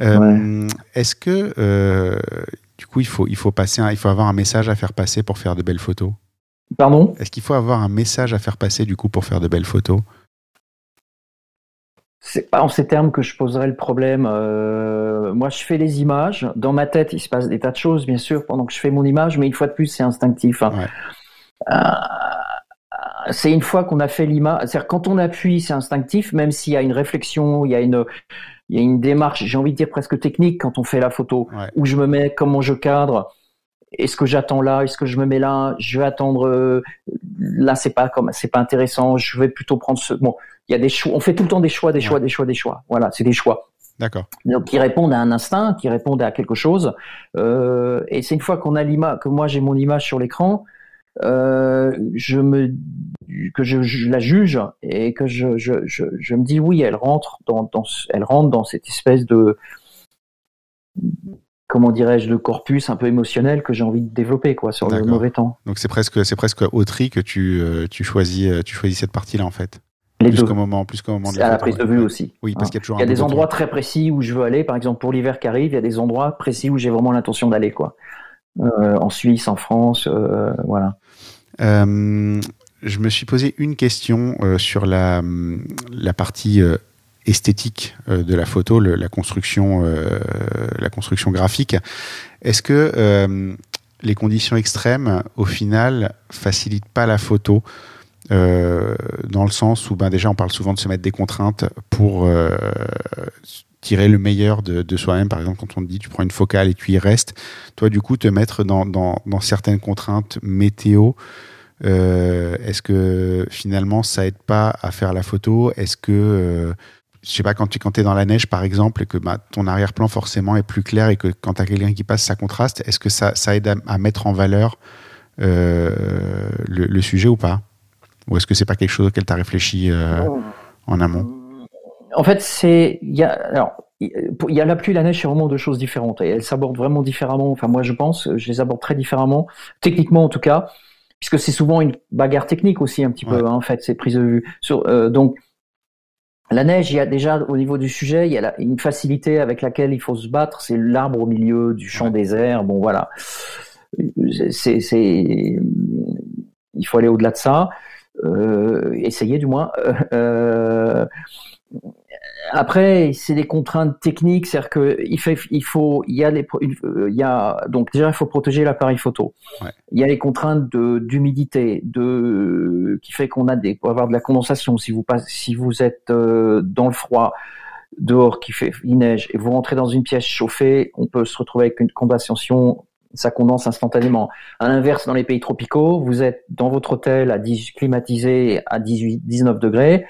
Euh, est-ce que euh, du coup il faut il faut passer, il faut avoir un message à faire passer pour faire de belles photos
Pardon?
Est-ce qu'il faut avoir un message à faire passer du coup pour faire de belles photos?
C'est pas en ces termes que je poserais le problème. Euh, moi, je fais les images. Dans ma tête, il se passe des tas de choses, bien sûr, pendant que je fais mon image, mais une fois de plus, c'est instinctif. Hein. Euh, c'est une fois qu'on a fait l'image. C'est-à-dire quand on appuie, c'est instinctif, même s'il y a une réflexion, il y a une, il y a une démarche. J'ai envie de dire presque technique quand on fait la photo, où je me mets, comment je cadre. Est-ce que j'attends là Est-ce que je me mets là Je vais attendre. Euh, là, c'est pas comme, c'est pas intéressant. Je vais plutôt prendre ce. Bon, il y a des choix. On fait tout le temps des choix, des choix, des choix, des choix. Voilà, c'est des choix.
D'accord.
Donc qui répondent à un instinct, qui répondent à quelque chose. Euh, et c'est une fois qu'on a l'image, que moi j'ai mon image sur l'écran, euh, je me que je, la juge et que je, je, je, je, me dis oui, elle rentre dans, dans elle rentre dans cette espèce de comment dirais-je de corpus un peu émotionnel que j'ai envie de développer quoi sur le mauvais temps.
Donc c'est presque c'est presque au tri que tu euh, tu choisis tu choisis cette partie là en fait.
Les
plus qu'au moment, plus qu'au moment de
la, à la prise de vue aussi.
Oui, parce qu'il y a toujours.
Il y a des endroits très précis où je veux aller. Par exemple, pour l'hiver qui arrive, il y a des endroits précis où j'ai vraiment l'intention d'aller, quoi. Euh, en Suisse, en France, euh, voilà.
Euh, je me suis posé une question sur la, la partie esthétique de la photo, la construction, la construction graphique. Est-ce que les conditions extrêmes, au final, facilitent pas la photo euh, dans le sens où ben, déjà on parle souvent de se mettre des contraintes pour euh, tirer le meilleur de, de soi-même. Par exemple, quand on te dit tu prends une focale et tu y restes, toi du coup te mettre dans, dans, dans certaines contraintes météo, euh, est-ce que finalement ça aide pas à faire la photo? Est-ce que euh, je sais pas, quand tu quand es dans la neige, par exemple, et que bah, ton arrière-plan forcément est plus clair et que quand tu as quelqu'un qui passe, ça contraste, est-ce que ça, ça aide à, à mettre en valeur euh, le, le, sujet ou pas? Ou est-ce que c'est pas quelque chose auquel tu as réfléchi en amont?
En fait, c'est il y a alors il y a la pluie et la neige, c'est vraiment deux choses différentes. Et elles s'abordent vraiment différemment. Enfin, moi, je pense, je les aborde très différemment, techniquement en tout cas, puisque c'est souvent une bagarre technique aussi un petit peu. Hein, en fait, c'est prise de vue. Sur, euh, donc, la neige, il y a déjà au niveau du sujet, il y a une facilité avec laquelle il faut se battre. C'est l'arbre au milieu du champ désert. Bon, voilà. C'est, c'est, il faut aller au-delà de ça. Euh, essayer du moins. Euh, euh, après, c'est des contraintes techniques, c'est-à-dire que il, fait, il faut, il y a les, il y a donc déjà il faut protéger l'appareil photo. Il y a les contraintes de d'humidité, de qui fait qu'on a des, pour avoir de la condensation. Si vous passez, si vous êtes dans le froid, dehors qui fait il neige et vous rentrez dans une pièce chauffée, on peut se retrouver avec une condensation ça condense instantanément. À l'inverse, dans les pays tropicaux, vous êtes dans votre hôtel à 10, climatisé à 18, 19 degrés,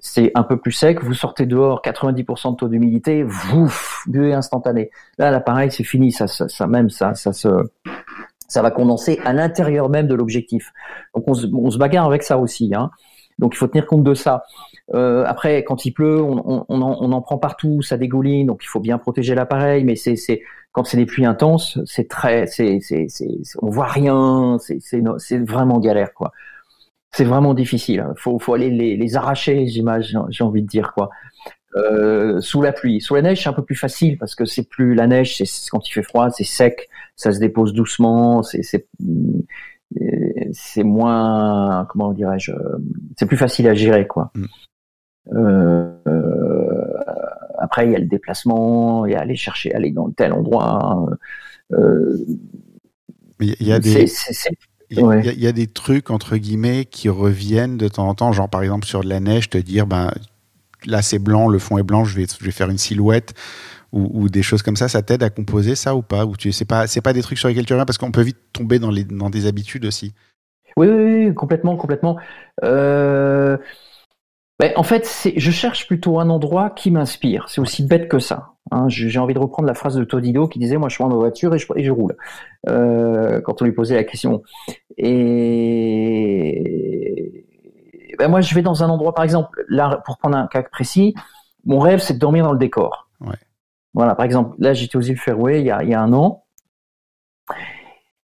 c'est un peu plus sec, vous sortez dehors, 90% de taux d'humidité, vous buée instantané. Là, l'appareil, c'est fini, ça, ça, même, ça, ça se, ça va condenser à l'intérieur même de l'objectif. Donc, on se, on se bagarre avec ça aussi, hein. Donc, il faut tenir compte de ça. Euh, après, quand il pleut, on, on, on, en, on, en, prend partout, ça dégouline, donc il faut bien protéger l'appareil. Mais c'est, quand c'est des pluies intenses, c'est très, c'est, c'est, on voit rien, c'est, c'est, c'est vraiment galère, quoi. C'est vraiment difficile. Hein. Faut, faut aller les, les arracher, j'imagine, j'ai envie de dire, quoi. Euh, sous la pluie, sous la neige, c'est un peu plus facile parce que c'est plus la neige, c'est quand il fait froid, c'est sec, ça se dépose doucement, c'est, c'est, c'est moins, comment dirais-je, c'est plus facile à gérer, quoi. Mm. Euh, après, il y a le déplacement, il y a aller chercher, aller dans tel endroit.
Euh, il y a des. Il y, a, des trucs entre guillemets qui reviennent de temps en temps, genre par exemple sur de la neige, te dire ben là c'est blanc, le fond est blanc, je vais, je vais faire une silhouette ou, des choses comme ça. Ça t'aide à composer ça ou pas? Ou tu c'est pas c'est pas des trucs sur lesquels tu reviens? Parce qu'on peut vite tomber dans les dans des habitudes aussi.
Oui, oui, oui complètement, complètement. Euh, ben, en fait, je cherche plutôt un endroit qui m'inspire. C'est aussi bête que ça. Hein. J'ai envie de reprendre la phrase de Todido qui disait Moi, je prends ma voiture et je, et je roule. Euh, quand on lui posait la question. Et ben, moi, je vais dans un endroit, par exemple, là, pour prendre un cas précis, mon rêve, c'est de dormir dans le décor.
Ouais.
Voilà, par exemple, là, j'étais aux îles Fairway il y a, il y a un an.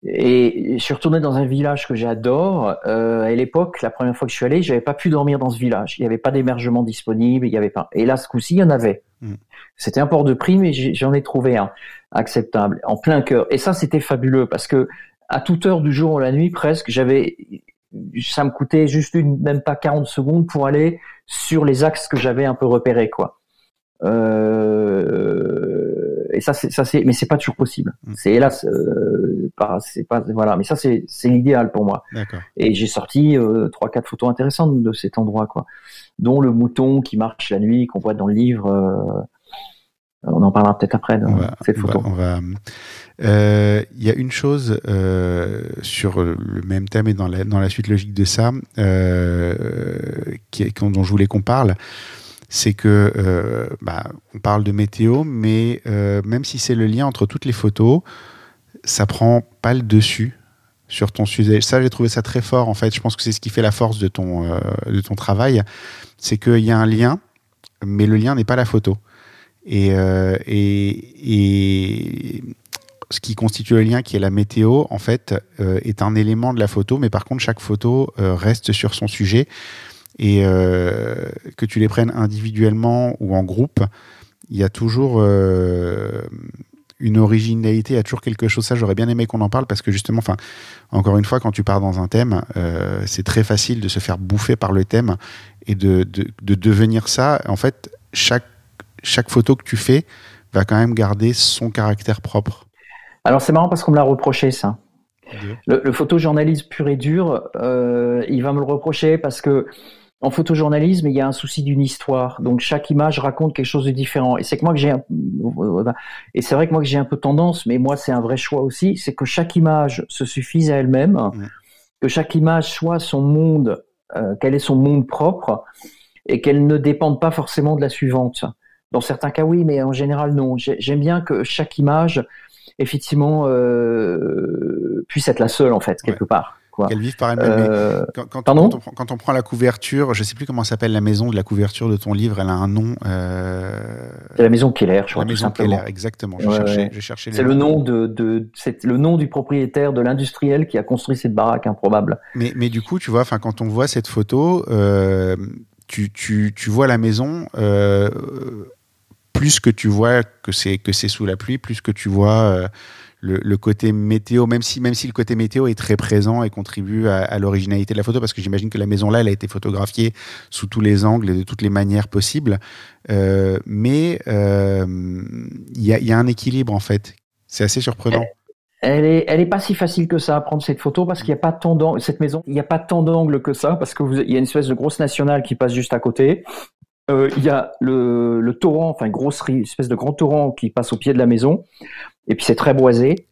Et je suis retourné dans un village que j'adore. Euh, à l'époque, la première fois que je suis allé, j'avais pas pu dormir dans ce village. Il n'y avait pas d'hébergement disponible. Il y avait pas. Et là, ce coup-ci, il y en avait.
Mm.
C'était un port de prix, mais j'en ai trouvé un acceptable, en plein cœur. Et ça, c'était fabuleux parce que à toute heure du jour ou la nuit, presque, j'avais, ça me coûtait juste une, même pas 40 secondes pour aller sur les axes que j'avais un peu repérés, quoi. Euh, et ça, c'est, ça, c'est, mais c'est pas toujours possible.
Mm.
C'est hélas, euh, pas, c'est pas, voilà. Mais ça, c'est, c'est l'idéal pour moi.
D'accord.
Et j'ai sorti euh, trois, quatre photos intéressantes de cet endroit, quoi. Dont le mouton qui marche la nuit, qu'on voit dans le livre. euh, on en parlera peut-être après, de
On va,
cette photo.
on va- euh, Il y a une chose euh, sur le même thème et dans la, dans la suite logique de ça, euh, qui est- dont je voulais qu'on parle, c'est que euh, bah, on parle de météo, mais euh, même si c'est le lien entre toutes les photos, ça prend pas le dessus sur ton sujet. Ça, j'ai trouvé ça très fort. En fait, je pense que c'est ce qui fait la force de ton euh, de ton travail, c'est qu'il y a un lien, mais le lien n'est pas la photo. Et, et, et ce qui constitue le lien, qui est la météo, en fait, est un élément de la photo, mais par contre, chaque photo reste sur son sujet. Et euh, que tu les prennes individuellement ou en groupe, il y a toujours euh, une originalité, il y a toujours quelque chose. Ça, j'aurais bien aimé qu'on en parle parce que justement, enfin, encore une fois, quand tu pars dans un thème, euh, c'est très facile de se faire bouffer par le thème et de, de, de devenir ça. En fait, chaque chaque photo que tu fais va quand même garder son caractère propre.
Alors c'est marrant parce qu'on me l'a reproché ça. Le, le photojournalisme pur et dur, euh, il va me le reprocher parce que en photojournalisme, il y a un souci d'une histoire. Donc chaque image raconte quelque chose de différent. Et c'est que moi que j'ai un... et c'est vrai que moi que j'ai un peu tendance, mais moi c'est un vrai choix aussi, c'est que chaque image se suffise à elle-même, que chaque image soit son monde, euh, quel est son monde propre, et qu'elle ne dépende pas forcément de la suivante. Dans certains cas, oui, mais en général, non. J'ai- J'aime bien que chaque image, effectivement, euh, puisse être la seule, en fait, quelque part. Quoi.
Qu'elles vivent par elles-mêmes.
Euh,
Quand, quand-
pardon?
quand on, prend- quand on prend la couverture, je sais plus comment s'appelle la maison de la couverture de ton livre, elle a un nom. euh,
c'est la maison Keller, je crois,
la
tout
maison
simplement.
Keller, exactement. Je
Ouais,
cherchais,
ouais.
je cherchais
C'est le nom de, de c'est le nom du propriétaire, de l'industriel qui a construit cette baraque improbable.
Mais, mais du coup, tu vois, enfin, quand on voit cette photo, euh, tu, tu, tu vois la maison euh, plus que tu vois que c'est que c'est sous la pluie, plus que tu vois le, côté météo, même si même si le côté météo est très présent et contribue à, l'originalité de la photo, parce que j'imagine que la maison là, elle a été photographiée sous tous les angles et de toutes les manières possibles. Euh, mais euh, il y, a, un équilibre en fait. C'est assez surprenant.
Elle est, elle est pas si facile que ça à prendre cette photo parce qu'il n'y a pas tant d'angle, cette maison, il n'y a pas tant d'angle que ça parce que vous, il y a une espèce de grosse nationale qui passe juste à côté. Euh, il y a le, le torrent, enfin grosse espèce de grand torrent qui passe au pied de la maison et puis c'est très boisé.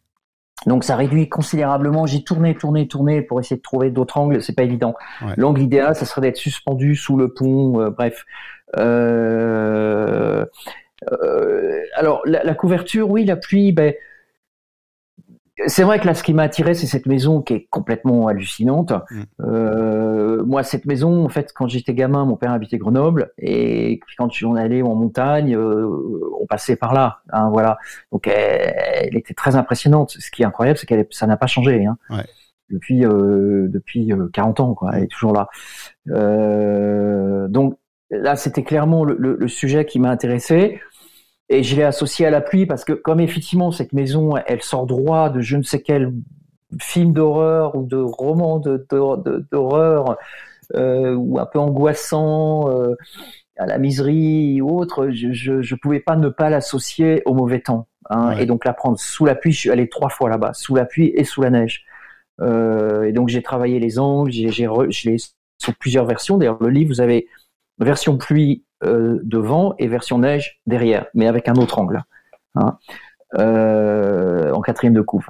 Donc ça réduit considérablement. J'ai tourné, tourné, tourné pour essayer de trouver d'autres angles. C'est pas évident.
Ouais.
L'angle idéal, ça serait d'être suspendu sous le pont. euh, bref. Euh, euh, alors la, la couverture, oui, la pluie. Ben, c'est vrai que là, ce qui m'a attiré, c'est cette maison qui est complètement hallucinante.
Mm.
Euh, moi, cette maison, en fait, quand j'étais gamin, mon père habitait Grenoble, et puis quand on allait en montagne, euh, on passait par là. Hein, voilà. Donc, elle, elle était très impressionnante. Ce qui est incroyable, c'est qu'elle, ça n'a pas changé. Hein.
Ouais.
Depuis euh, depuis euh, 40 ans, quoi. Elle est toujours là. Euh, donc là, c'était clairement le, le, le sujet qui m'a intéressé. Et je l'ai associé à la pluie parce que comme effectivement cette maison, elle sort droit de je ne sais quel film d'horreur ou de roman d'horreur euh, ou un peu angoissant euh, à la miserie ou autre, je, je, je pouvais pas ne pas l'associer au mauvais temps. Hein,
Ouais.
Et donc la prendre sous la pluie, je suis allé trois fois là-bas, sous la pluie et sous la neige. Euh, et donc j'ai travaillé les angles, j'ai, j'ai, re- je l'ai sur plusieurs versions. D'ailleurs, le livre, vous avez version pluie euh, devant et version neige derrière, mais avec un autre angle, hein, euh, en quatrième de couve.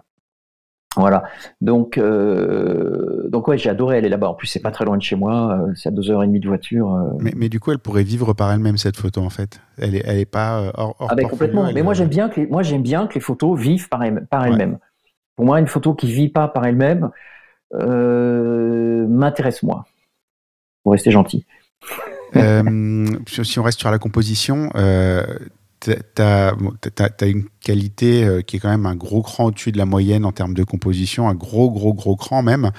Voilà. Donc, euh, donc ouais, j'ai adoré aller là-bas. En plus, c'est pas très loin de chez moi. c'est à deux heures et demie de voiture.
Mais, mais du coup, elle pourrait vivre par elle-même cette photo en fait. Elle est, elle est pas hors, hors
Ah ben complètement. Mais moi j'aime bien que les, moi j'aime bien que les photos vivent par, elles- par
Ouais.
elles-mêmes. Pour moi, une photo qui vit pas par elle-même m'intéresse moins. Pour rester gentil.
Si on reste sur la composition, tu as, une qualité euh, qui est quand même un gros cran au-dessus de la moyenne en termes de composition, un gros, gros, gros cran même.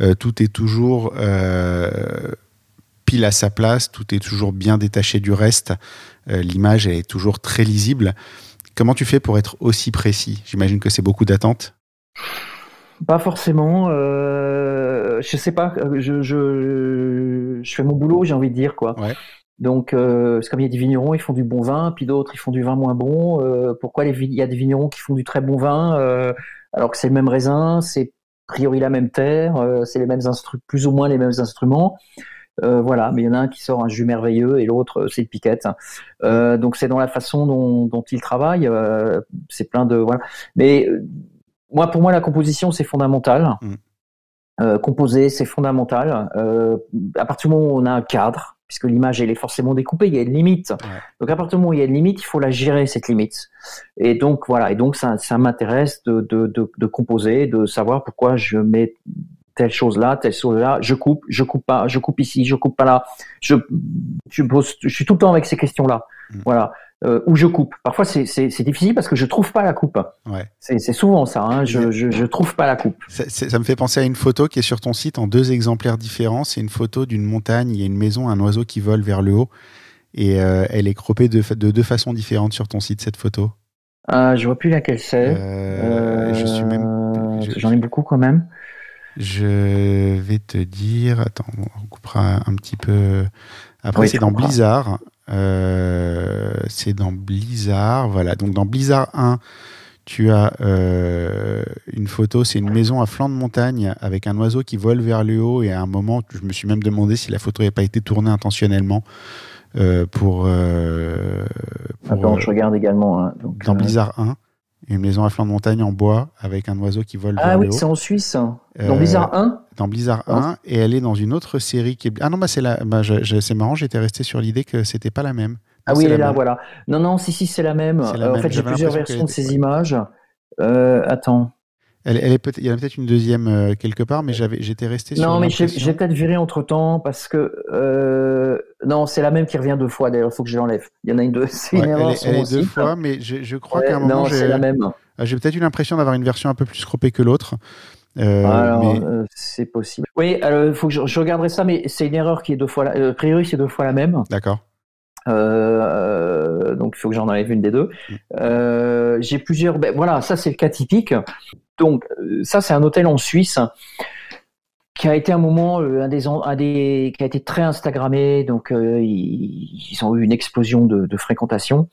Euh, tout est toujours euh, pile à sa place, tout est toujours bien détaché du reste. L'image est toujours très lisible. Comment tu fais pour être aussi précis? J'imagine que c'est beaucoup d'attentes.
Pas forcément. je sais pas. Je, je, je, fais mon boulot, j'ai envie de dire quoi. Ouais. Donc, euh, c'est comme il y a des vignerons, ils font du bon vin, puis d'autres, ils font du vin moins bon. Euh, pourquoi il y a des vignerons qui font du très bon vin euh, alors que c'est le même raisin, c'est a priori la même terre, euh, c'est les mêmes instruments, plus ou moins les mêmes instruments. Euh, voilà, mais il y en a un qui sort un jus merveilleux et l'autre c'est une piquette. donc c'est dans la façon dont, dont ils travaillent. c'est plein de voilà. Mais moi, pour moi, la composition c'est fondamental. Mmh. composer, c'est fondamental. à partir du moment où on a un cadre, puisque l'image elle est forcément découpée, il y a une limite. Donc à partir du moment où il y a une limite, il faut la gérer cette limite. Et donc voilà, et donc ça, ça m'intéresse de, de, de, de, composer, de savoir pourquoi je mets telle chose là, telle chose là, je coupe, je coupe pas, je coupe ici, je coupe pas là. Je, je, je suis tout le temps avec ces questions là. Mm. Voilà euh, où je coupe. Parfois, c'est difficile parce que je trouve pas la coupe. Ouais. C'est souvent ça. Hein. Je, je, je, trouve pas la coupe.
Ça, me fait penser à une photo qui est sur ton site en deux exemplaires différents. C'est une photo d'une montagne. Il y a une maison, un oiseau qui vole vers le haut, et euh, elle est croppée de, de, deux façons différentes sur ton site. Cette photo.
Euh, je vois plus laquelle c'est. Euh, je suis même. J'en ai beaucoup quand même.
Je vais te dire. Attends, on coupera un petit peu. Après, c'est dans Blizzard. Euh, c'est dans Blizzard. Voilà. Donc dans Blizzard 1, tu as euh, une photo, c'est une maison à flanc de montagne avec un oiseau qui vole vers le haut. Et à un moment, je me suis même demandé si la photo n'avait pas été tournée intentionnellement. Euh, pour,
Attends, je regarde également. Hein.
dans Blizzard 1, une maison à flanc de montagne en bois avec un oiseau qui vole
ah,
vers
oui. Ah c'est en Suisse. Dans Blizzard 1
dans Blizzard 1 et elle est dans une autre série qui est. Ah non, bah c'est la... bah, c'est marrant, j'étais resté sur l'idée que c'était pas la même.
ah oui, elle est là, voilà. Non, non, si, si, c'est la même. Euh, en fait, j'ai plusieurs versions de ces images. Euh, attends.
Elle, elle est peut il y en a peut-être une deuxième euh, quelque part, mais j'avais, j'étais resté sur.
Non, mais j'ai peut-être viré entre temps parce que euh, non, c'est la même qui revient deux fois. D'ailleurs, il faut que je l'enlève. Il y en a une deux. (laughs) C'est une erreur.
Elle, elle est deux fois, mais je, je crois qu'à un moment.
Non, c'est la même.
J'ai peut-être eu l'impression d'avoir une version un peu plus croppée que l'autre.
Euh, alors, euh, c'est possible. Oui, faut que je, je, regarderai ça, mais c'est une erreur qui est deux fois la. Euh, a priori, c'est deux fois la même.
D'accord.
Euh, donc il faut que j'en enlève une des deux. Mm. J'ai plusieurs. Ben, voilà, ça c'est le cas typique. Donc ça c'est un hôtel en Suisse qui a été un moment un des, un des qui a été très instagrammé. Donc ils, ils, ont eu une explosion de, fréquentation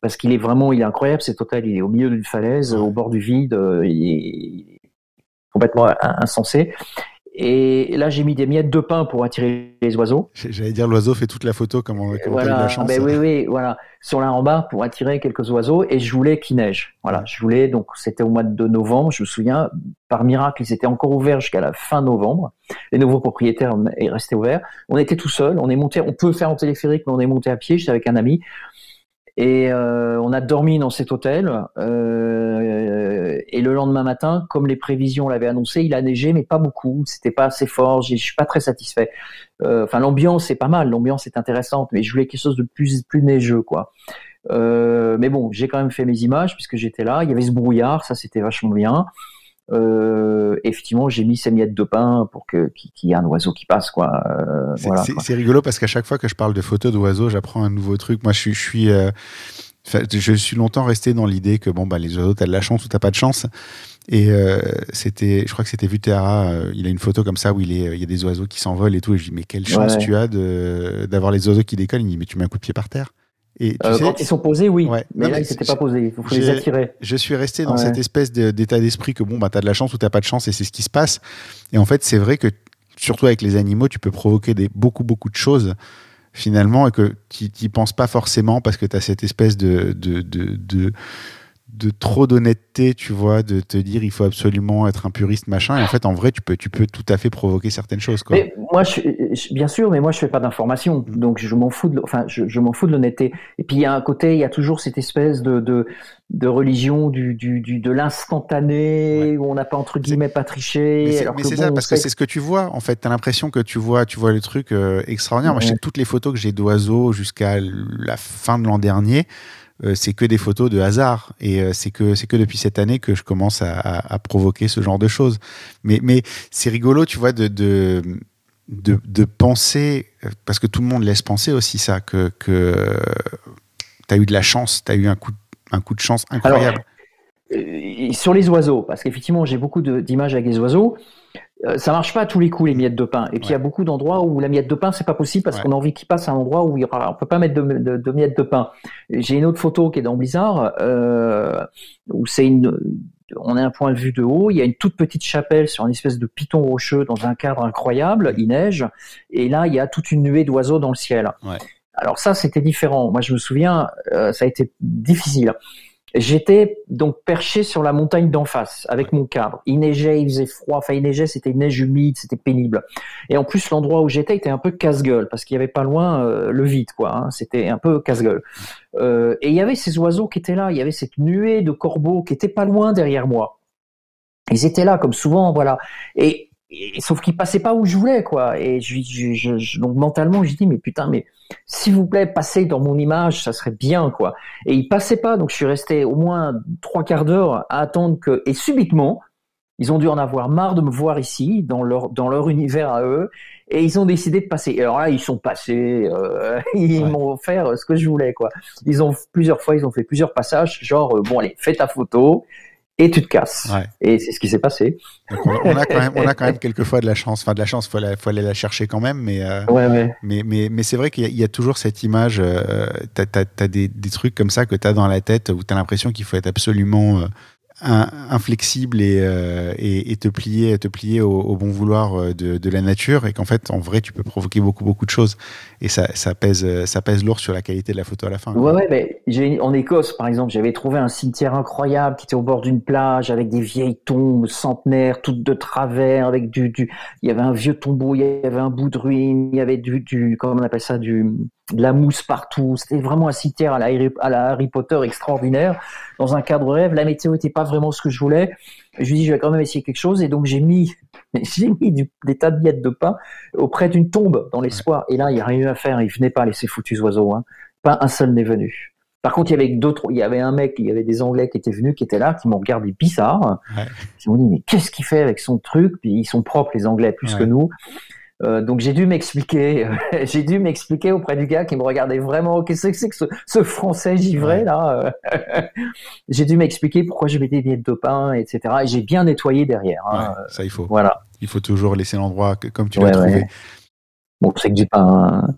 parce qu'il est vraiment est incroyable cet hôtel. Il est au milieu d'une falaise, au bord du vide. Il, complètement insensé. Et là, j'ai mis des miettes de pain pour attirer les oiseaux.
J'allais dire l'oiseau fait toute la photo, comme on, comme
voilà.
a eu la chance.
Ben oui, oui, voilà. Sur là en bas pour attirer quelques oiseaux. Et je voulais qu'il neige. Voilà, je voulais. Donc c'était au mois de novembre. Je me souviens, par miracle, ils étaient encore ouverts jusqu'à la fin novembre. Les nouveaux propriétaires est resté ouverts. On était tout seul. On est monté. On peut faire en téléphérique, mais on est monté à pied. J'étais avec un ami. Et euh, on a dormi dans cet hôtel. Euh, et le lendemain matin, comme les prévisions l'avaient annoncé, il a neigé, mais pas beaucoup. C'était pas assez fort. Je suis pas très satisfait. Euh, enfin, l'ambiance est pas mal. L'ambiance est intéressante, mais je voulais quelque chose de plus plus neigeux, quoi. Mais bon, j'ai quand même fait mes images puisque j'étais là. Il y avait ce brouillard, ça c'était vachement bien. Euh, effectivement, j'ai mis ces miettes de pain pour que qu'il y ait un oiseau qui passe, quoi. Euh,
c'est voilà, rigolo parce qu'à chaque fois que je parle de photos d'oiseaux, j'apprends un nouveau truc. Moi, je suis, je suis euh, je suis longtemps resté dans l'idée que bon bah les oiseaux t'as de la chance ou t'as pas de chance et c'était je crois que c'était Vutera il a une photo comme ça où il est il y a des oiseaux qui s'envolent et tout et je dis mais quelle chance ouais. tu as d'avoir les oiseaux qui décollent il me dit mais tu mets un coup de pied par terre
et tu euh, sais, quand ils sont posés, oui. Ouais. Mais, non, là, ils s'étaient pas posés. Il faut les attirer.
Je suis resté dans ouais. cette espèce d'état d'esprit que bon, bah, t'as de la chance ou t'as pas de chance et c'est ce qui se passe. Et en fait, c'est vrai que surtout avec les animaux, tu peux provoquer des, beaucoup, beaucoup de choses finalement et que tu n'y penses pas forcément parce que tu as cette espèce de, de, de, de de trop d'honnêteté, tu vois, de te dire il faut absolument être un puriste, machin. Et en fait, en vrai, tu peux, tu peux tout à fait provoquer certaines choses. Quoi.
Mais moi, je, bien sûr, mais moi, je fais pas d'information, donc je m'en fous de, enfin, je, m'en fous de l'honnêteté. Et puis il y a un côté, il y a toujours cette espèce de de, de religion du, du, du de l'instantané où on n'a pas entre guillemets pas triché.
Mais c'est ça, parce que c'est ce que tu vois. En fait, tu as l'impression que tu vois, tu vois le truc euh, extraordinaire. Moi, je sais toutes les photos que j'ai d'oiseaux jusqu'à la fin de l'an dernier. Euh, c'est que des photos de hasard et euh, c'est que c'est que depuis cette année que je commence à, provoquer ce genre de choses. Mais mais c'est rigolo, tu vois, de, de de, penser parce que tout le monde laisse penser aussi ça que que tu as eu de la chance, tu as eu un coup un coup de chance incroyable.
Euh, sur les oiseaux, parce qu'effectivement j'ai beaucoup d'images avec les oiseaux. Euh, ça marche pas à tous les coups les miettes de pain. Et puis il y a beaucoup d'endroits où la miette de pain c'est pas possible parce qu'on a envie qu'il passe à un endroit où il y aura, on peut pas mettre de, miettes de pain. J'ai une autre photo qui est dans Blizzard euh, où c'est une, on a un point de vue de haut, il y a une toute petite chapelle sur une espèce de piton rocheux dans un cadre incroyable, il neige, et là il y a toute une nuée d'oiseaux dans le ciel. Alors ça c'était différent. Moi je me souviens, euh, ça a été difficile. J'étais donc perché sur la montagne d'en face avec mon cadre. Il neigeait, il faisait froid. Enfin, il neigeait, c'était neige humide, c'était pénible. Et en plus, l'endroit où j'étais était un peu casse-gueule parce qu'il y avait pas loin euh, le vide, quoi. Hein. C'était un peu casse-gueule. Euh, et il y avait ces oiseaux qui étaient là. Il y avait cette nuée de corbeaux qui étaient pas loin derrière moi. Ils étaient là, comme souvent, voilà. Et sauf qu'il passait pas où je voulais quoi. Et je, je, je donc mentalement j'ai dit mais putain mais s'il vous plaît passez dans mon image ça serait bien quoi. Et il passait pas donc je suis resté au moins trois quarts d'heure à attendre que et subitement ils ont dû en avoir marre de me voir ici dans leur dans leur univers à eux et ils ont décidé de passer. Et alors là ils sont passés euh, (laughs) ils m'ont offert ce que je voulais quoi. Ils ont plusieurs fois ils ont fait plusieurs passages genre euh, bon allez fais ta photo et tu te casses. Et c'est ce qui s'est passé.
on, a quand même, on a (laughs) quand même quelquefois de la chance. Enfin, de la chance, faut, faut aller la chercher quand même. Mais, euh, mais, mais, mais c'est vrai qu'il y, a toujours cette image. Euh, tu as, des, des, trucs comme ça que tu as dans la tête où tu as l'impression qu'il faut être absolument. Euh, inflexible et, euh, et, et, te plier, te plier au, bon vouloir euh, de, de, la nature et qu'en fait, en vrai, tu peux provoquer beaucoup, beaucoup de choses et ça, ça, pèse, ça pèse lourd sur la qualité de la photo à la fin.
Ouais, ouais, mais en Écosse, par exemple, j'avais trouvé un cimetière incroyable qui était au bord d'une plage avec des vieilles tombes centenaires, toutes de travers, avec du, du, il y avait un vieux tombeau, il y avait un bout de ruine, il y avait du, du comment on appelle ça, du, de la mousse partout. C'était vraiment un cimetière à la, à la Harry Potter extraordinaire dans un cadre rêve. La météo n'était pas vraiment ce que je voulais. Je lui dis, je vais quand même essayer quelque chose. Et donc, j'ai mis, (laughs) j'ai mis des tas de billettes de pain auprès d'une tombe dans l'espoir. Et là, il n'y a rien eu à faire. Il venait pas, les ces foutus oiseaux. Hein. Pas un seul n'est venu. Par contre, il y avait d'autres, il y avait un mec, il y avait des Anglais qui étaient venus, qui étaient là, qui m'ont regardé bizarre. Ouais. Ils m'ont dit, mais qu'est-ce qu'il fait avec son truc? Puis ils sont propres, les Anglais, plus que nous. Euh, donc j'ai dû m'expliquer, (laughs) j'ai dû m'expliquer auprès du gars qui me regardait vraiment. Qu'est-ce que c'est que ce, français givré là (laughs) J'ai dû m'expliquer pourquoi je mettais des de pain, etc. Et j'ai bien nettoyé derrière.
Hein. ça il faut.
Voilà.
Il faut toujours laisser l'endroit comme tu l'as trouvé.
Bon, c'est que du pain. Hein.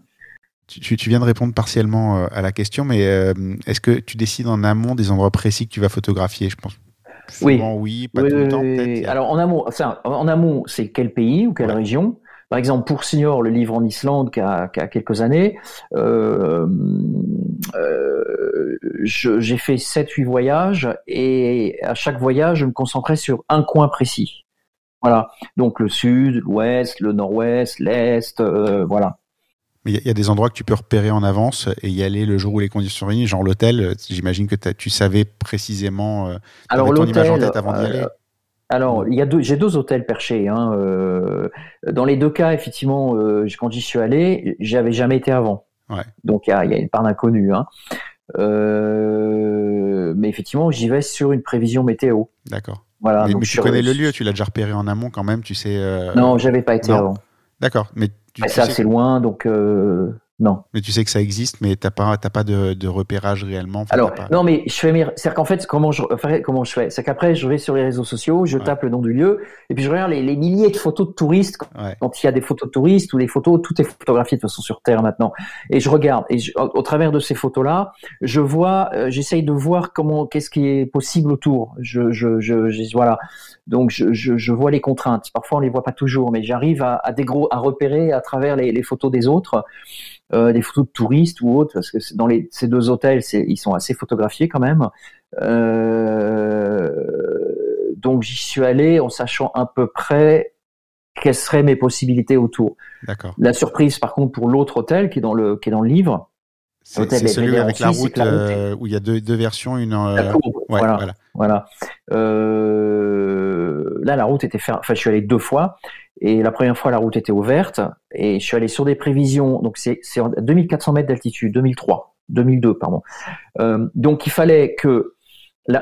Tu, tu, viens de répondre partiellement euh, à la question, mais euh, est-ce que tu décides en amont des endroits précis que tu vas photographier? Je pense.
Oui.
oui, pas tout le temps peut-être.
Alors en amont, enfin, en amont, c'est quel pays ou quelle région? Par exemple, pour Signor, le livre en Islande qui a, quelques années, euh, euh, j'ai fait 7-8 voyages et à chaque voyage, je me concentrais sur un coin précis. Voilà. Donc le sud, l'ouest, le nord-ouest, l'est, euh, voilà.
Mais il y, a des endroits que tu peux repérer en avance et y aller le jour où les conditions sont réunies, genre l'hôtel. J'imagine que tu savais précisément euh,
Alors, ton image en tête avant d'y aller. Alors, il y a deux, j'ai deux hôtels perchés. Hein, euh, dans les deux cas, effectivement, euh, quand j'y suis allé, j'avais jamais été avant.
Ouais.
Donc il y a, y a, une part d'inconnu. Hein. Euh, mais effectivement, j'y vais sur une prévision météo.
D'accord.
Voilà.
Mais, tu connais le lieu, tu l'as déjà repéré en amont quand même, tu sais.
Non, j'avais pas été avant.
D'accord, mais
tu, c'est assez loin, donc non.
Mais tu sais que ça existe, mais t'as pas, pas de, de, repérage réellement.
Alors, non, mais je fais c'est-à-dire qu'en fait, comment je, comment je fais, c'est qu'après, je vais sur les réseaux sociaux, je tape le nom du lieu, et puis je regarde les, milliers de photos de touristes. Quand, il y a des photos de touristes ou des photos, tout est photographié de toute façon sur Terre maintenant. Et je regarde, et au, travers de ces photos-là, je vois, euh, j'essaye de voir comment, qu'est-ce qui est possible autour. Je, je, je, je voilà. Donc, je, je, je, vois les contraintes. Parfois, on les voit pas toujours, mais j'arrive à, à, des gros, à repérer à travers les, les photos des autres euh, des photos de touristes ou autres, parce que dans les, ces deux hôtels, ils sont assez photographiés quand même. donc j'y suis allé en sachant à peu près quelles seraient mes possibilités autour.
D'accord.
La surprise, par contre, pour l'autre hôtel qui est dans le qui est dans le livre.
C'est celui avec la route, euh, où il y a deux, deux versions, une.
Euh, voilà. voilà. Euh, là, la route était fermée. Enfin, je suis allé deux fois. Et la première fois, la route était ouverte. Et je suis allé sur des prévisions. Donc, c'est 2400 mètres d'altitude, 2003, 2002, pardon. donc, il fallait que,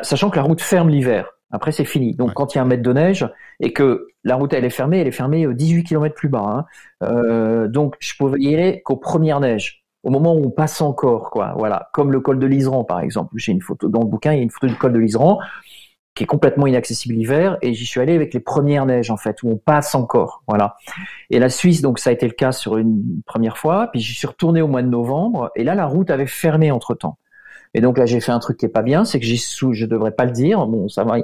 sachant que la route ferme l'hiver, après, c'est fini. Donc, quand il y a un mètre de neige et que la route elle est fermée, elle est fermée 18 km plus bas. Hein. Euh, donc, je pouvais y aller qu'aux premières neiges, au moment où on passe encore, quoi. Voilà, comme le col de l'Iseran, par exemple. J'ai une photo dans le bouquin, il y a une photo du col de l'Iseran qui est complètement inaccessible l'hiver, et j'y suis allé avec les premières neiges en fait, où on passe encore, voilà. Et la Suisse, donc ça a été le cas sur une première fois, puis j'y suis retourné au mois de novembre, et là la route avait fermé entre temps. Et donc là, j'ai fait un truc qui est pas bien, c'est que j'ai sous, je devrais pas le dire, bon, ça va,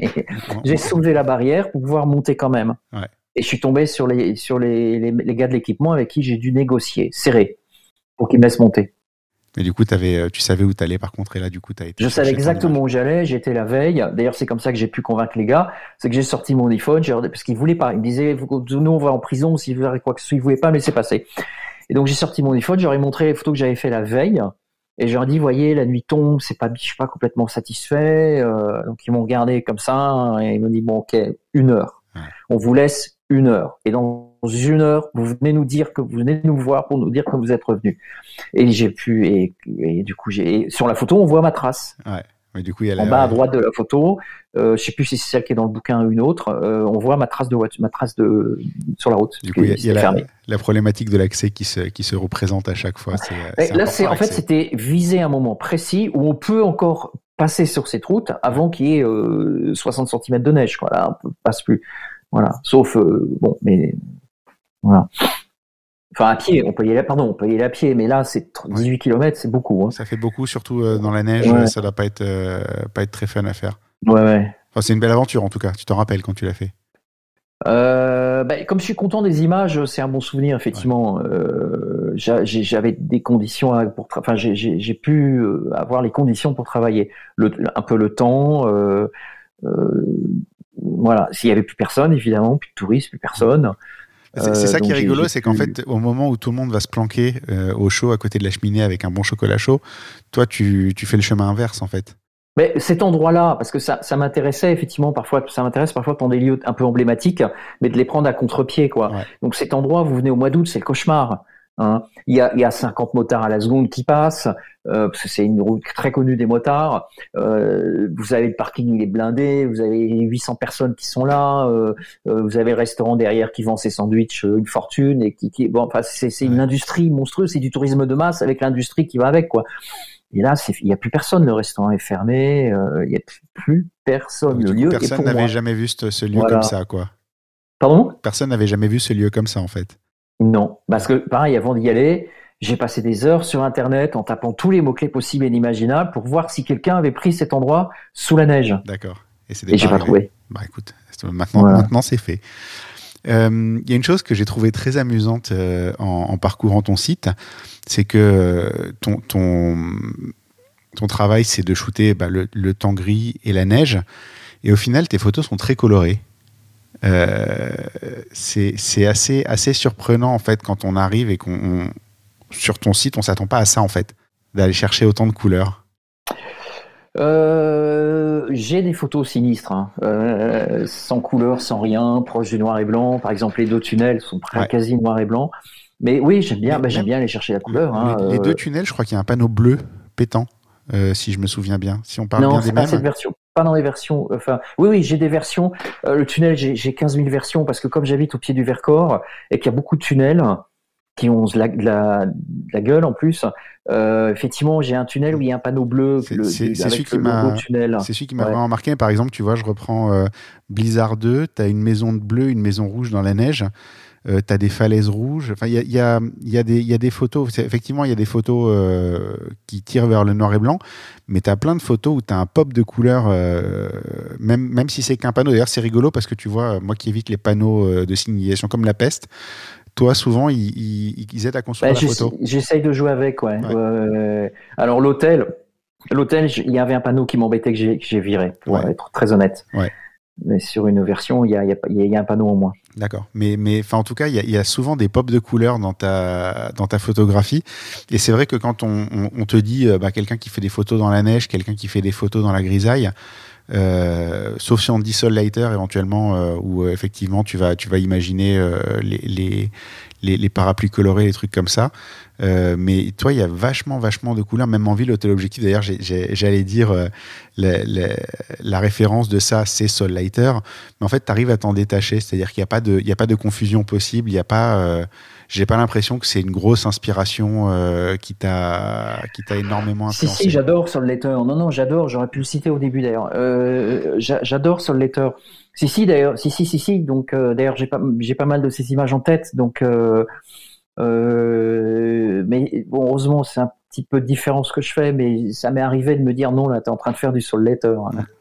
(laughs) j'ai soulevé la barrière pour pouvoir monter quand même.
Ouais.
Et je suis tombé sur les, sur les, les, les gars de l'équipement avec qui j'ai dû négocier, serrer, pour qu'ils me laissent monter.
Mais du coup, avais, euh, tu savais où tu allais par contre, et là, du coup, tu as été.
Je savais exactement où j'allais, j'étais la veille. D'ailleurs, c'est comme ça que j'ai pu convaincre les gars. C'est que j'ai sorti mon iPhone, parce qu'ils voulaient pas. Ils me disaient, nous, on va en prison s'ils voulaient quoi que ce soit. Ils voulaient pas me laisser passer. Et donc, j'ai sorti mon iPhone, j'aurais montré les photos que j'avais fait la veille. Et je leur dis, voyez, la nuit tombe, c'est pas, je suis pas complètement satisfait. Euh, donc ils m'ont regardé comme ça et ils m'ont dit, bon, ok, une heure. On vous laisse une heure. Et dans une heure, vous venez nous dire que vous venez nous voir pour nous dire que vous êtes revenu. Et j'ai pu, et, et du coup, j'ai, sur la photo, on voit ma trace.
Ouais du coup, il y
a en bas à droite de la photo, euh, je sais plus si c'est celle qui est dans le bouquin ou une autre, euh, on voit ma trace de ma trace de sur la route.
Du coup, il y a, la, la, problématique de l'accès qui se qui se représente à chaque fois.
là, c'est en fait c'était viser un moment précis où on peut encore passer sur cette route avant qu'il y ait euh, 60 cm de neige. Quoi. Là, on passe plus. Voilà. Sauf euh, bon, mais voilà. Enfin, à pied, on peut y aller, pardon, on peut y aller à pied, mais là, c'est 18 km, c'est beaucoup. Hein.
Ça fait beaucoup, surtout euh, dans la neige, ça doit pas être, euh, pas être très fun à faire.
Ouais, ouais.
Enfin, c'est une belle aventure, en tout cas. Tu t'en rappelles quand tu l'as fait
euh, bah, comme je suis content des images, c'est un bon souvenir effectivement. j'avais des conditions pour, enfin j'ai pu avoir les conditions pour travailler, le, un peu le temps. voilà, s'il y avait plus personne évidemment, plus de touristes, plus personne.
C'est ça euh, qui est rigolo, c'est qu'en fait, au moment où tout le monde va se planquer euh, au chaud à côté de la cheminée avec un bon chocolat chaud, toi, tu, tu fais le chemin inverse en fait.
Mais cet endroit-là, parce que ça, ça m'intéressait effectivement parfois, ça m'intéresse parfois pour des lieux un peu emblématiques, mais de les prendre à contre-pied, quoi. Donc cet endroit, vous venez au mois d'août, c'est le cauchemar. Hein. Il, y a, il y a 50 motards à la seconde qui passent, euh, parce que c'est une route très connue des motards. Euh, vous avez le parking, il est blindé, vous avez 800 personnes qui sont là, euh, vous avez le restaurant derrière qui vend ses sandwichs une fortune et qui, qui bon, enfin c'est, c'est une industrie monstrueuse, c'est du tourisme de masse avec l'industrie qui va avec quoi. Et là, il n'y a plus personne, le restaurant est fermé, il n'y a plus personne. le lieu
personne n'avait jamais vu ce, lieu comme ça, quoi.
Pardon?
Personne n'avait jamais vu ce lieu comme ça, en fait.
Non, parce que pareil, avant d'y aller, j'ai passé des heures sur Internet en tapant tous les mots-clés possibles et inimaginables pour voir si quelqu'un avait pris cet endroit sous la neige.
D'accord.
Et, et j'ai pas trouvé.
Bah écoute, maintenant, maintenant c'est fait. Euh, il y a une chose que j'ai trouvée très amusante euh, en, parcourant ton site, c'est que ton, ton, ton travail, c'est de shooter bah, le, le, temps gris et la neige. Et au final, tes photos sont très colorées. Euh, c'est assez, assez surprenant en fait quand on arrive et qu'on sur ton site, on s'attend pas à ça en fait, d'aller chercher autant de couleurs.
Euh, j'ai des photos sinistres, hein. euh, sans couleur, sans rien, proche du noir et blanc. Par exemple, les deux tunnels sont quasi noir et blanc. Mais oui, j'aime bien, bah, j'aime bien aller chercher la couleur.
Hein, les, deux tunnels, je crois qu'il y a un panneau bleu pétant, si je me souviens bien. Si on parle bien des mêmes.
cette version pas dans les versions. Enfin, oui, oui, j'ai des versions. Euh, le tunnel, j'ai 15 000 versions parce que comme j'habite au pied du Vercors et qu'il y a beaucoup de tunnels qui ont la, la, la gueule en plus, euh, effectivement, j'ai un tunnel où il y a un panneau bleu.
C'est celui, qui m'a. C'est celui qui m'a vraiment marqué. Par exemple, tu vois, je reprends euh, Blizzard 2. Tu as une maison de bleu, une maison rouge dans la neige. Euh, tu as des falaises rouges. Enfin, il y a, y, a, y, a y a, des photos. Effectivement, il y a des photos euh, qui tirent vers le noir et blanc, mais tu as plein de photos où tu as un pop de couleur, euh, même, même si c'est qu'un panneau. D'ailleurs, c'est rigolo parce que tu vois, moi qui évite les panneaux de signalisation comme la peste, toi, souvent, ils, ils, aident à construire bah, la photo.
J'essaye de jouer avec, ouais. Alors, l'hôtel, L'hôtel, il y avait un panneau qui m'embêtait que j'ai viré, pour être très honnête.
Ouais.
Mais sur une version, il y a, un panneau au moins.
D'accord. Mais, en tout cas, il y, a, souvent des pops de couleurs dans ta, photographie. Et c'est vrai que quand on, te dit euh, bah, quelqu'un qui fait des photos dans la neige, quelqu'un qui fait des photos dans la grisaille, euh, sauf si on dit Sol Lighter éventuellement, euh, où effectivement tu vas, imaginer les, les, les, parapluies colorés, les trucs comme ça. Euh, mais toi, il y a vachement, vachement de couleurs, même en ville, l'hôtel objectif. D'ailleurs, j'allais dire euh, la, référence de ça, c'est Soul Lighter. Mais en fait, tu arrives à t'en détacher, c'est-à-dire qu'il n'y a, pas de, a pas de confusion possible. Il n'y a pas. Euh, j'ai pas l'impression que c'est une grosse inspiration qui t'a qui t'a énormément influencé.
Si si, j'adore Soul Lighter. Non non, j'adore. J'aurais pu le citer au début d'ailleurs. j'adore Soul Lighter. Si si d'ailleurs, si si si si. Donc d'ailleurs, j'ai pas j'ai pas mal de ces images en tête. Donc euh, mais bon, heureusement, c'est un petit peu différent ce que je fais, mais ça m'est arrivé de me dire non, là, tu es en train de faire du soul letter.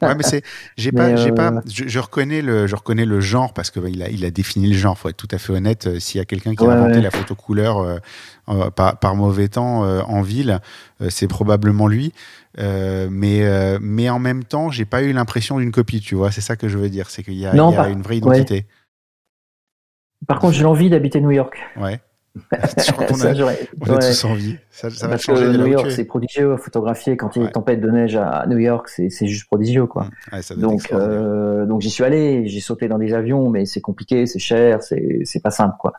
ouais, mais c'est, j'ai (laughs) pas, j'ai pas, euh, je, reconnais le, je reconnais le genre parce que bah, il a, il a défini le genre. Faut être tout à fait honnête. Euh, s'il y a quelqu'un qui a inventé la photo couleur par, par, mauvais temps en ville, c'est probablement lui. Mais, mais en même temps, j'ai pas eu l'impression d'une copie. Tu vois, c'est ça que je veux dire, c'est qu'il y a, y a une vraie identité.
Par contre, j'ai l'envie d'habiter New York.
Ouais. (laughs) (laughs) on, a, tous envie. Ça, ça
Parce que New York, c'est prodigieux à photographier. Quand il y a une tempête de neige à New York, c'est juste prodigieux. Quoi.
Mmh.
donc, euh, donc j'y suis allé, j'ai sauté dans des avions, mais c'est compliqué, c'est cher, c'est pas simple. Quoi.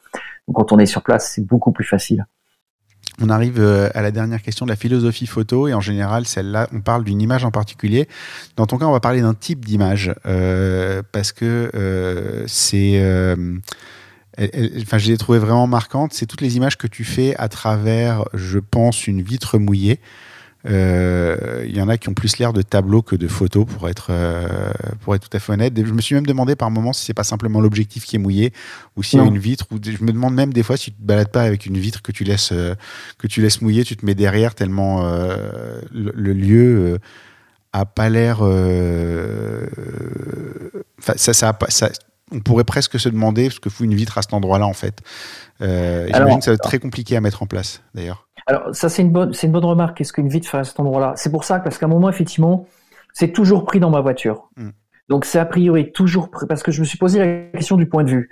Donc, quand on est sur place, c'est beaucoup plus facile.
On arrive euh, à la dernière question de la philosophie photo et en général celle-là on parle d'une image en particulier. Dans ton cas on va parler d'un type d'image euh, parce que euh, c'est enfin, je l'ai trouvé vraiment marquante. C'est toutes les images que tu fais à travers, je pense, une vitre mouillée. Euh, il y en a qui ont plus l'air de tableaux que de photos, pour être, euh, pour être tout à fait honnête. Je me suis même demandé par moments si c'est pas simplement l'objectif qui est mouillé ou s'il y a une vitre. Ou je me demande même des fois si tu te balades pas avec une vitre que tu laisses, euh, que tu laisses mouiller, tu te mets derrière tellement le, le, lieu a pas l'air. ça, ça, ça, on pourrait presque se demander ce que fout une vitre à cet endroit-là, en fait. Euh, J'imagine que ça va être très compliqué à mettre en place, d'ailleurs.
Alors, ça, c'est une bonne, c'est une bonne remarque. Qu'est-ce qu'une vitre fait à cet endroit-là? C'est pour ça, parce qu'à un moment, effectivement, c'est toujours pris dans ma voiture. Hmm. Donc, c'est a priori toujours pris, parce que je me suis posé la question du point de vue.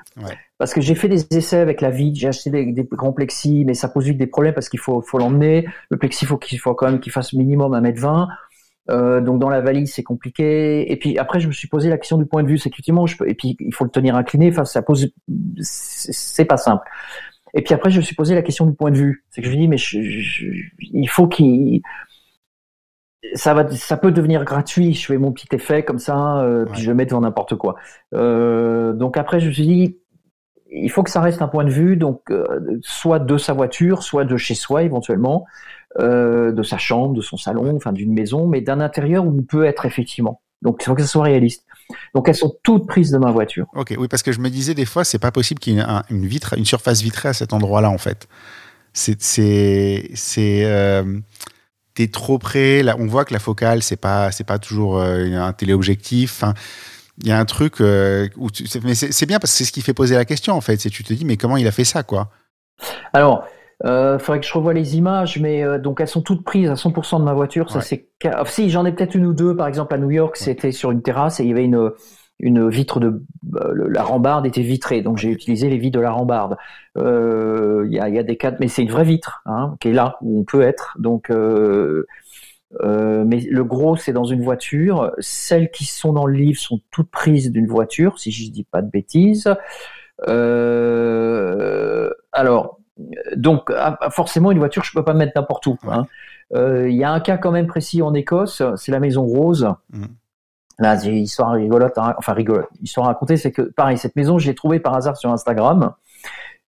Parce que j'ai fait des essais avec la vitre, j'ai acheté des, grands plexis, mais ça pose vite des problèmes parce qu'il faut, faut l'emmener. Le plexi, faut qu'il faut quand même qu'il fasse minimum 1m20. Euh, donc dans la valise c'est compliqué. Et puis après je me suis posé la question du point de vue. C'est effectivement je peux, et puis il faut le tenir incliné. Enfin ça pose c'est pas simple. Et puis après je me suis posé la question du point de vue. C'est que je me dis mais il faut qu'il ça va ça peut devenir gratuit. Je fais mon petit effet comme ça euh, puis je le mets devant n'importe quoi. Euh, donc après je me suis dit il faut que ça reste un point de vue, donc euh, soit de sa voiture, soit de chez soi éventuellement, de sa chambre, de son salon, enfin d'une maison, mais d'un intérieur où on peut être effectivement. Donc il faut que ça soit réaliste. Donc elles sont toutes prises de ma voiture.
Ok, oui, parce que je me disais des fois, c'est pas possible qu'il y ait une, vitre, une surface vitrée à cet endroit-là en fait. C'est, c'est, c'est euh, t'es trop près. Là, on voit que la focale, c'est pas, c'est pas toujours un téléobjectif. Enfin, il y a un truc euh, où mais c'est bien parce que c'est ce qui fait poser la question en fait. C'est tu te dis mais comment il a fait ça quoi?
Alors, euh, faudrait que je revoie les images, mais euh, donc elles sont toutes prises à 100% de ma voiture. Ça c'est si j'en ai peut-être une ou deux par exemple à New York, c'était sur une terrasse et il y avait une une vitre de euh, la rambarde était vitrée, donc j'ai utilisé les vitres de la rambarde. Il y, a, y, a, des cas, mais c'est une vraie vitre hein, qui est là où on peut être. Donc euh, mais le gros, c'est dans une voiture. Celles qui sont dans le livre sont toutes prises d'une voiture, si je dis pas de bêtises. Euh, alors, donc ah, ah, forcément, une voiture, je peux pas mettre n'importe où. Hein. Euh, il y a un cas quand même précis en Écosse, c'est la Maison Rose. Mmh. Là, j'ai une histoire rigolote, hein, enfin rigolote. Histoire à raconter, c'est que pareil, cette maison, je l'ai trouvée par hasard sur Instagram.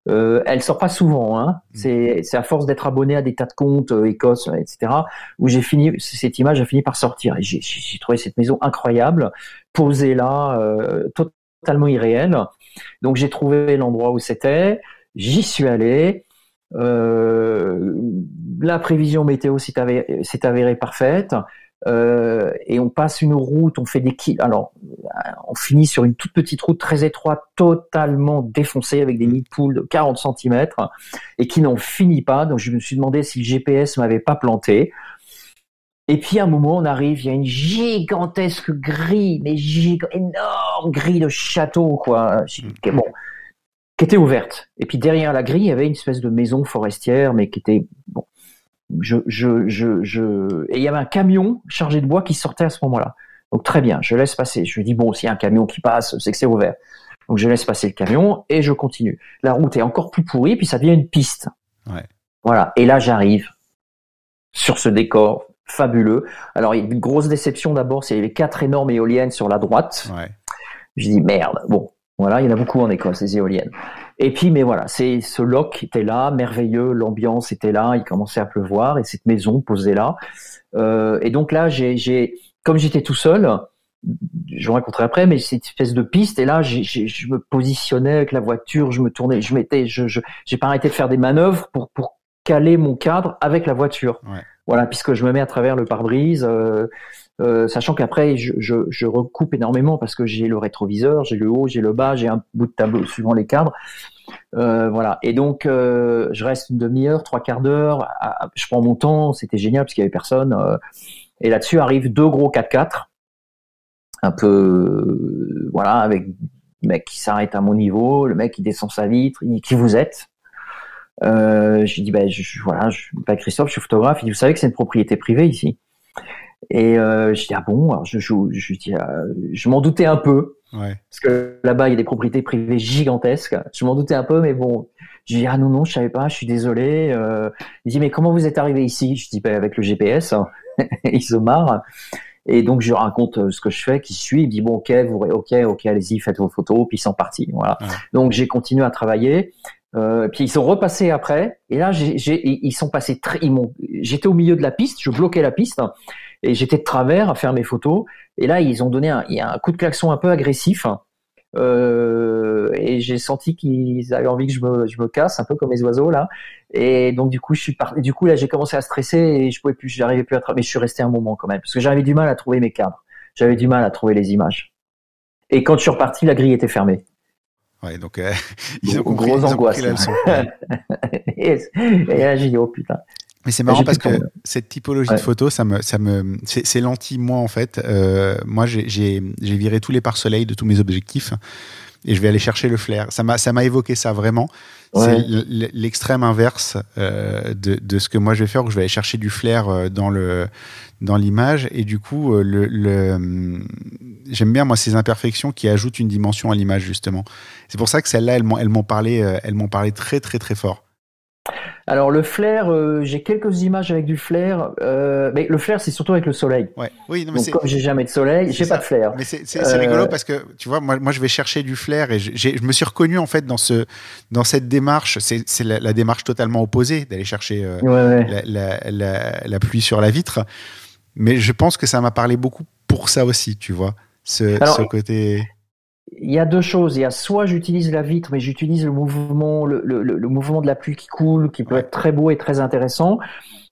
Euh, elle sort pas souvent. Hein. Mm. C'est à force d'être abonné à des tas de comptes euh, Écosse, etc. Où j'ai fini cette image a fini par sortir. Et j'ai trouvé cette maison incroyable, posée là, euh, totalement irréelle. Donc j'ai trouvé l'endroit où c'était. J'y suis allé. Euh, la prévision météo s'est avérée, parfaite. Euh, et on passe une route, on fait des kills. Alors, on finit sur une toute petite route très étroite, totalement défoncée avec des nids de poules de 40 cm et qui n'en finit pas. Donc, je me suis demandé si le GPS m'avait pas planté. Et puis à un moment, on arrive, il y a une gigantesque grille, mais giga, énorme grille de château, quoi. Bon, qui était ouverte. Et puis derrière la grille, il y avait une espèce de maison forestière, mais qui était bon. Je, je, je, je... Et il y avait un camion chargé de bois qui sortait à ce moment-là. Donc très bien, je laisse passer. Je lui dis bon, s'il y a un camion qui passe, c'est que c'est ouvert. Donc je laisse passer le camion et je continue. La route est encore plus pourrie, puis ça devient une piste.
Ouais.
Voilà. Et là, j'arrive sur ce décor fabuleux. Alors, il y a une grosse déception d'abord, c'est les quatre énormes éoliennes sur la droite.
Ouais.
Je dis merde. Bon, voilà, il y en a beaucoup en Écosse, les éoliennes. Et puis, mais voilà, c'est ce loch était là, merveilleux, l'ambiance était là, il commençait à pleuvoir et cette maison posée là. Euh, et donc là, j'ai, comme j'étais tout seul, je vous raconterai après, mais c'est une espèce de piste et là, je me positionnais avec la voiture, je me tournais, je m'étais, je, je, j'ai pas arrêté de faire des manœuvres pour pour caler mon cadre avec la voiture.
Ouais.
Voilà, puisque je me mets à travers le pare-brise, euh, euh, sachant qu'après je, recoupe énormément parce que j'ai le rétroviseur, j'ai le haut, j'ai le bas, j'ai un bout de tableau suivant les cadres. Euh, voilà. Et donc euh, je reste une demi-heure, trois quarts d'heure. Je prends mon temps, c'était génial parce qu'il y avait personne. Et là-dessus arrivent deux gros 4x4, un peu voilà, avec le mec qui s'arrête à mon niveau, le mec qui descend sa vitre, il qui vous êtes je dis, ben, je, voilà, je pas Christophe, je suis photographe. Il dit, vous savez que c'est une propriété privée ici. Et euh, je dis, ah bon, alors je, je, je, dis, euh, je m'en doutais un peu.
Ouais.
Parce que là-bas, il y a des propriétés privées gigantesques. Je m'en doutais un peu, mais bon, je dis, ah non, non, je savais pas, je suis désolé. Euh, il dit, mais comment vous êtes arrivé ici? Je dis, ben, avec le GPS, hein. (laughs) il se marre. Et donc, je raconte euh, ce que je fais, qui suit. Il dit, bon, ok, vous, ok, ok, allez-y, faites vos photos, puis ils sont partis. Voilà.
Ouais.
Donc, j'ai continué à travailler. Euh, puis ils sont repassés après, et là j'ai, ils sont passés très, ils m'ont, j'étais au milieu de la piste, je bloquais la piste, et j'étais de travers à faire mes photos, et là ils ont donné un, coup de klaxon un peu agressif, euh, et j'ai senti qu'ils avaient envie que je me, je me casse, un peu comme les oiseaux là, et donc du coup je suis parti, du coup là j'ai commencé à stresser et je pouvais plus, j'arrivais plus à travailler, mais je suis resté un moment quand même, parce que j'avais du mal à trouver mes cadres, j'avais du mal à trouver les images, et quand je suis reparti, la grille était fermée.
Ouais, donc euh, (laughs) ils ont compris,
grosse
ils ont
angoisse.
compris la leçon.
et, (laughs) et là j'ai dit oh putain.
Mais c'est marrant parce que
de
cette typologie
Ouais.
de photos, ça me, ça me, c'est c'est l'anti moi en fait. Euh, moi, j'ai- viré tous les pare-soleil de tous mes objectifs et je vais aller chercher le flair. Ça m'a, ça m'a évoqué ça vraiment. C'est
Ouais.
l'extrême inverse euh, de, de ce que moi je vais faire, où je vais aller chercher du flair euh, dans le dans l'image et du coup euh, le, le hum, j'aime bien moi ces imperfections qui ajoutent une dimension à l'image justement. C'est pour ça que elles m'ont elles m'ont parlé euh, elles m'ont parlé très très très fort.
Alors le flair, euh, j'ai quelques images avec du flair, euh, mais le flair c'est surtout avec le soleil.
Ouais. Oui, non, mais
Donc
c'est
comme j'ai jamais de soleil, j'ai pas de flair.
Mais c'est
Euh,
rigolo parce que tu vois, moi, moi je vais chercher du flair et je me suis reconnu en fait dans ce dans cette démarche. C'est la, la démarche totalement opposée d'aller chercher
Ouais, ouais.
la, la, la, la pluie sur la vitre. Mais je pense que ça m'a parlé beaucoup pour ça aussi, tu vois, ce,
Alors,
ce côté.
Il y a deux choses. Il y a soit j'utilise la vitre, mais j'utilise le mouvement, le, le, le- mouvement de la pluie qui coule, qui peut
Ouais.
être très beau et très intéressant.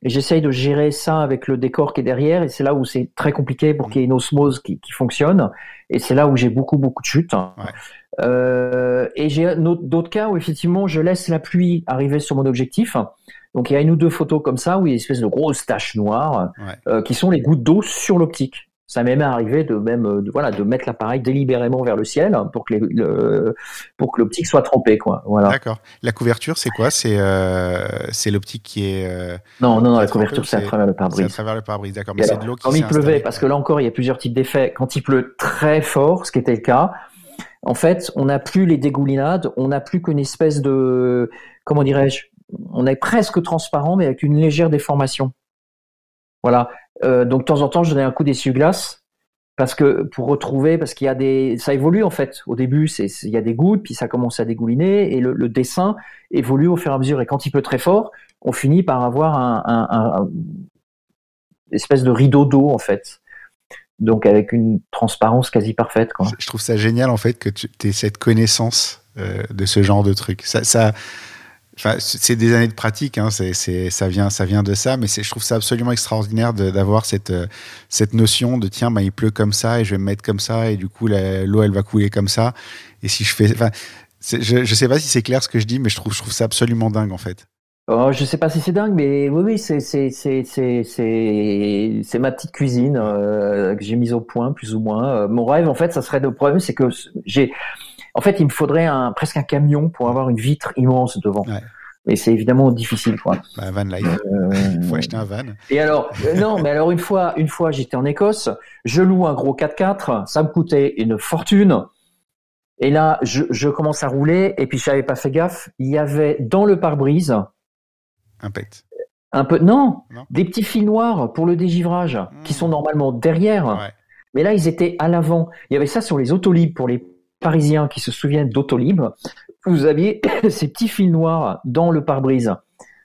Et j'essaye de gérer ça avec le décor qui est derrière. Et c'est là où c'est très compliqué pour qu'il y ait une osmose qui, qui fonctionne. Et c'est là où j'ai beaucoup, beaucoup de chutes. Euh, et j'ai d'autres cas où effectivement je laisse la pluie arriver sur mon objectif. Donc il y a une ou deux photos comme ça où il y a une espèce de grosses taches noires
Ouais.
euh, qui sont les gouttes d'eau sur l'optique. Ça m'est même arrivé de même euh, de, voilà de mettre l'appareil délibérément vers le ciel pour que les, le, pour que l'optique soit trempée quoi. Voilà.
D'accord. La couverture, c'est quoi? C'est euh, c'est l'optique qui est. euh,
Non non non la couverture
ou
c'est à travers le
c'est à
pare-brise.
travers le pare-brise, d'accord. Mais c'est de l'eau qui
Comme
s'est
il pleuvait, parce que là encore, il y a plusieurs types d'effets. Quand il pleut très fort, ce qui était le cas, en fait, on n'a plus les dégoulinades, on n'a plus qu'une espèce de, comment dirais-je, on est presque transparent, mais avec une légère déformation. Voilà. Euh, donc de temps en temps, je donnais un coup d'essuie-glace parce que pour retrouver, parce qu'il y a des, ça évolue en fait. Au début, c'est, il y a des gouttes, puis ça commence à dégouliner, et le, dessin évolue au fur et à mesure. Et quand il pleut très fort, on finit par avoir un, espèce de rideau d'eau en fait. Donc avec une transparence quasi parfaite.
Je trouve ça génial en fait que tu aies cette connaissance euh, de ce genre de truc. Ça, enfin, c'est des années de pratique, hein, c'est, c'est, ça vient, ça vient de ça, mais je trouve ça absolument extraordinaire de, d'avoir cette, euh, cette notion de tiens, bah, il pleut comme ça et je vais me mettre comme ça et du coup l'eau elle va couler comme ça. Et si je fais, enfin, je, je sais pas si c'est clair ce que je dis, mais je trouve, je trouve ça absolument dingue en fait.
Oh, je sais pas si c'est dingue, mais oui, oui, c'est c'est c'est c'est c'est ma petite cuisine euh, que j'ai mise au point plus ou moins. Euh, mon rêve, en fait, ça serait le problème, c'est que j'ai, en fait, il me faudrait un presque un camion pour avoir une vitre immense devant.
Ouais.
Et c'est évidemment difficile, quoi.
Bah, van life.
Euh,
Il (laughs) faut acheter un van.
Et alors, euh, non, mais alors une fois, une fois, j'étais en Écosse, je loue un gros 4x4, ça me coûtait une fortune. Et là, je, je commence à rouler, et puis j'avais pas fait gaffe. Il y avait dans le pare-brise
Un pet.
un peu, non,
Non
des petits fils noirs pour le dégivrage, qui
Hmm.
sont normalement derrière.
Ouais.
Mais là, ils étaient à l'avant. Il y avait ça sur les autolibes pour les Parisiens qui se souviennent d'autolib. Vous aviez (coughs) ces petits fils noirs dans le pare-brise.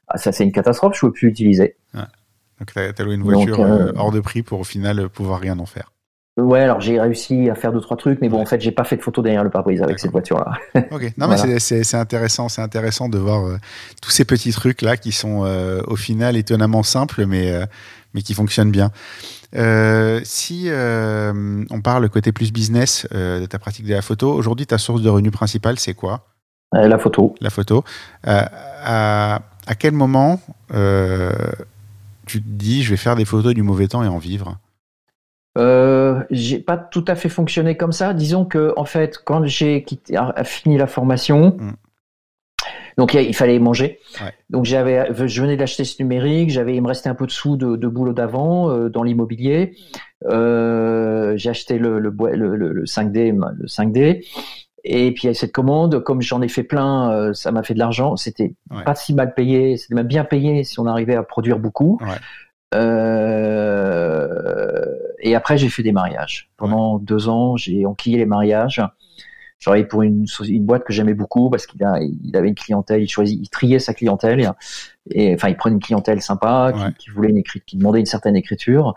Ah, ça, c'est une catastrophe. Je ne peux plus l'utiliser.
Donc, t'as as loué une voiture
euh,
euh, hors de prix pour au final pouvoir rien en faire.
Ouais, alors j'ai réussi à faire deux trois trucs, mais bon, en fait, j'ai pas fait de photo derrière le pare-brise avec cette voiture-là. (laughs)
Ok. Non, mais c'est- intéressant. C'est intéressant de voir euh, tous ces petits trucs là qui sont euh, au final étonnamment simples, mais euh, mais qui fonctionnent bien. Euh, si euh, on parle côté plus business euh, de ta pratique de la photo, aujourd'hui ta source de revenus principale c'est quoi?
La photo.
La photo. À, à quel moment tu te dis je vais faire des photos du mauvais temps et en vivre?
J'ai pas tout à fait fonctionné comme ça. Disons que en fait, quand j'ai quitté, fini la formation,
Mm.
Donc il fallait manger.
Ouais.
Donc j'avais, je venais d'acheter ce numérique, j'avais, il me restait un peu de sous de, de boulot d'avant euh, dans l'immobilier. Euh, j'ai acheté le, le, boi- le, le- le 5D, le 5D. Et puis il y a cette commande, comme j'en ai fait plein, euh, ça m'a fait de l'argent. C'était
Ouais.
pas si mal payé, c'était même bien payé si on arrivait à produire beaucoup.
Ouais.
Euh, et après, j'ai fait des mariages. Pendant deux ans, j'ai enquillé les mariages. Je travaillais pour une, boîte que j'aimais beaucoup parce qu'il a, il avait une clientèle, il choisit, il triait sa clientèle. Et, et, enfin, il prenait une clientèle sympa, qui,
Ouais.
qui voulait une écriture, qui demandait une certaine écriture.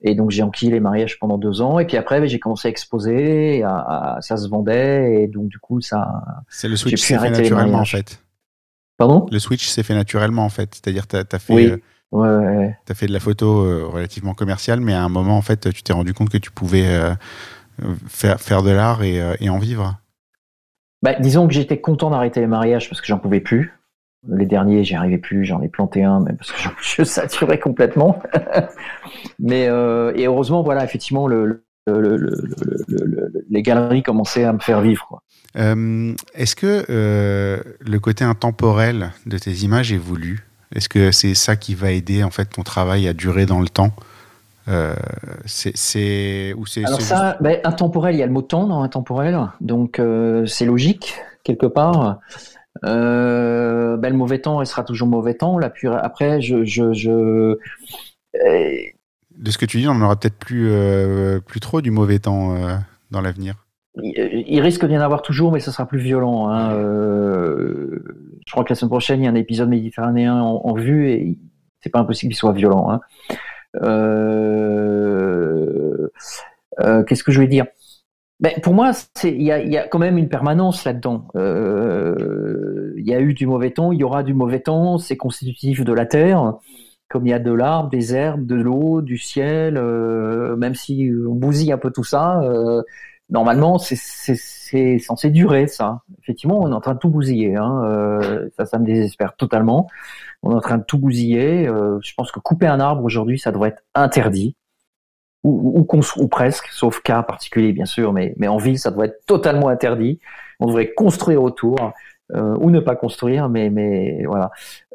Et donc, j'ai enquillé les mariages pendant deux ans. Et puis après, ben, j'ai commencé à exposer, et à- à- ça se vendait. Et donc, du coup, ça.
C'est le switch s'est fait naturellement en fait.
Pardon?
Le switch s'est fait naturellement en fait. C'est-à-dire tu as, fait
Oui.
euh,
Ouais, ouais, ouais.
T'as fait de la photo euh, relativement commerciale, mais à un moment, en fait, tu t'es rendu compte que tu pouvais euh, faire, faire de l'art et, euh, et en vivre.
Bah, disons que j'étais content d'arrêter les mariages parce que j'en pouvais plus. Les derniers, j'y arrivais plus, j'en ai planté un, mais parce que je, saturais (laughs) complètement. (laughs) mais euh, et heureusement, voilà, effectivement, le, le, le- le- le- le- les galeries commençaient à me faire vivre.
Euh, Est-ce que euh, le côté intemporel de tes images est voulu? Est-ce que c'est ça qui va aider en fait ton travail à durer dans le temps? Euh, c'est, ou c'est,
Alors ça, bah, intemporel, il y a le mot temps dans intemporel, donc euh, c'est logique quelque part. Euh, bah, le mauvais temps restera toujours mauvais temps. Après, je, je, je
juste- de ce que tu dis, on n'aura peut-être plus, plus trop du mauvais temps dans l'avenir.
Il il risque d'y en avoir toujours, mais ce sera plus violent. Hein. Je crois que la semaine prochaine, il y a un épisode méditerranéen en, en vue et c'est pas impossible qu'il soit violent. Hein. Euh, euh, Qu'est-ce que je vais dire? Ben, Pour moi, il y a, quand même une permanence là-dedans. Euh, il y a eu du mauvais temps, il y aura du mauvais temps, c'est constitutif de la Terre. Comme il y a de l'arbre, des herbes, de l'eau, du ciel, même si on bousille un peu tout ça, normalement, c'est- censé durer, ça. Effectivement, on est en train de tout bousiller. Hein. ça me désespère totalement. On est en train de tout bousiller. euh, je pense que couper un arbre aujourd'hui, ça devrait être interdit. Ou, ou, cons- ou presque, sauf cas particulier, bien sûr, mais, mais en ville, ça devrait être totalement interdit. On devrait construire autour. euh, ou ne pas construire, mais, mais voilà.